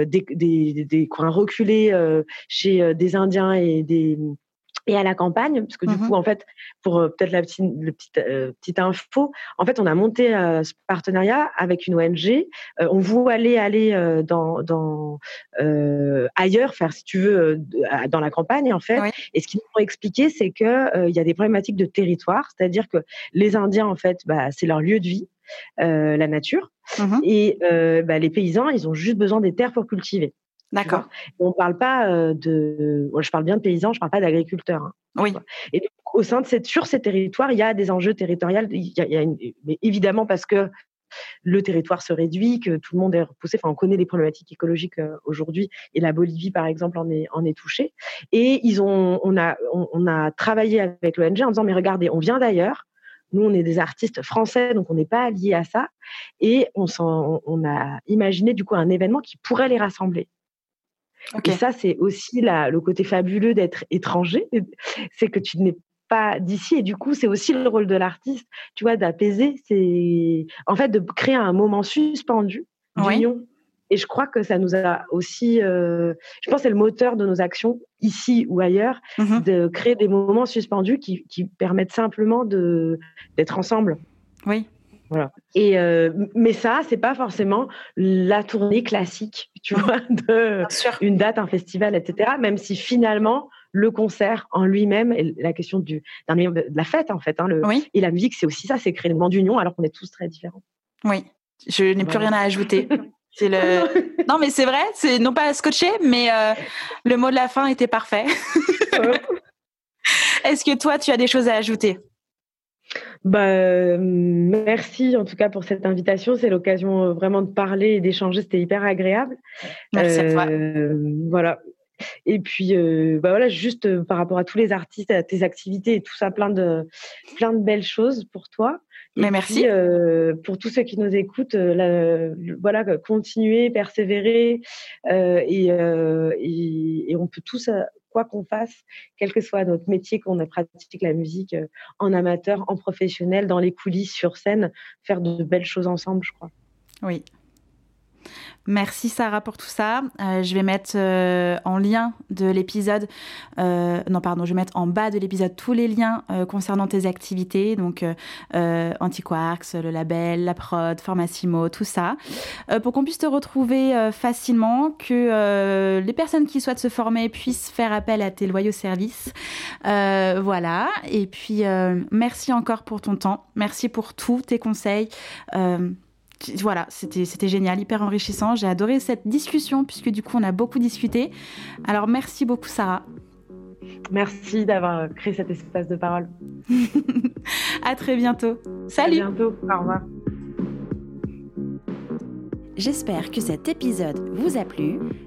des, des, des, coins reculés euh, chez euh, des Indiens et des et à la campagne, parce que du mmh coup, en fait, pour euh, peut-être la petite, le petite, euh, petite info, en fait, on a monté euh, ce partenariat avec une ONG. on voulait aller aller dans, dans ailleurs, faire si tu veux dans la campagne, en fait. Et ce qu'ils nous ont expliqué, c'est que il y a des problématiques de territoire, c'est-à-dire que les Indiens, en fait, bah, c'est leur lieu de vie. La nature. Mmh et bah, les paysans, ils ont juste besoin des terres pour cultiver. D'accord. On parle pas de. je parle bien de paysans, je parle pas d'agriculteurs. Hein, oui. Et donc, au sein de cette, sur ces territoires, il y a des enjeux territoriaux. Il y a, mais évidemment parce que le territoire se réduit, que tout le monde est repoussé. Enfin, on connaît les problématiques écologiques aujourd'hui, et la Bolivie, par exemple, en est, en est touchée. Et ils ont, on a, on, a travaillé avec l'ONG en disant, mais regardez, on vient d'ailleurs. Nous, on est des artistes français, donc on n'est pas liés à ça. Et on, on a imaginé du coup un événement qui pourrait les rassembler. Et ça, c'est aussi le côté fabuleux d'être étranger, c'est que tu n'es pas d'ici. Et du coup, c'est aussi le rôle de l'artiste, tu vois, d'apaiser. C'est en fait de créer un moment suspendu d'union. Et je crois que ça nous a aussi, euh, je pense, c'est le moteur de nos actions ici ou ailleurs, mmh de créer des moments suspendus qui, qui permettent simplement de d'être ensemble. Oui. Voilà. Et euh, mais ça, c'est pas forcément la tournée classique, tu vois, de une date, un festival, etc. Même si finalement le concert en lui-même, la question du de la fête en fait, hein, le, et la musique, c'est aussi ça, c'est créer le moment d'union alors qu'on est tous très différents. Oui, je n'ai plus rien à ajouter. C'est le. non, mais c'est vrai. C'est non pas scotché, mais euh, le mot de la fin était parfait. Est-ce que toi, tu as des choses à ajouter? Bah, merci en tout cas pour cette invitation. C'est l'occasion euh, vraiment de parler et d'échanger. C'était hyper agréable. Merci à toi. Euh, voilà. Et puis, euh, bah voilà, juste par rapport à tous les artistes, à tes activités et tout ça, plein de, plein de belles choses pour toi. Mais merci. pour tous ceux qui nous écoutent, voilà, continuer, persévérer, et, et, et, on peut tous quoi qu'on fasse, quel que soit notre métier, qu'on pratique la musique euh, en amateur, en professionnel, dans les coulisses, sur scène, faire de belles choses ensemble, je crois. Oui, Merci Sarah pour tout ça. Euh, je vais mettre euh, en lien de l'épisode, euh, non pardon, je vais mettre en bas de l'épisode tous les liens concernant tes activités, donc Antiquarks, le label, la prod, Formassimo, tout ça, pour qu'on puisse te retrouver facilement, que les personnes qui souhaitent se former puissent faire appel à tes loyaux services. voilà, et puis merci encore pour ton temps, merci pour tous tes conseils voilà, c'était génial, hyper enrichissant. J'ai adoré cette discussion puisque du coup on a beaucoup discuté. Alors merci beaucoup Sarah. Merci d'avoir créé cet espace de parole. à très bientôt. Salut. À bientôt. Au revoir. J'espère que cet épisode vous a plu.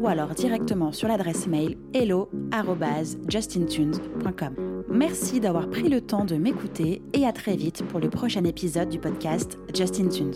ou alors directement sur l'adresse mail hello@justintunes.com. Merci d'avoir pris le temps de m'écouter et à très vite pour le prochain épisode du podcast Justin Tunes.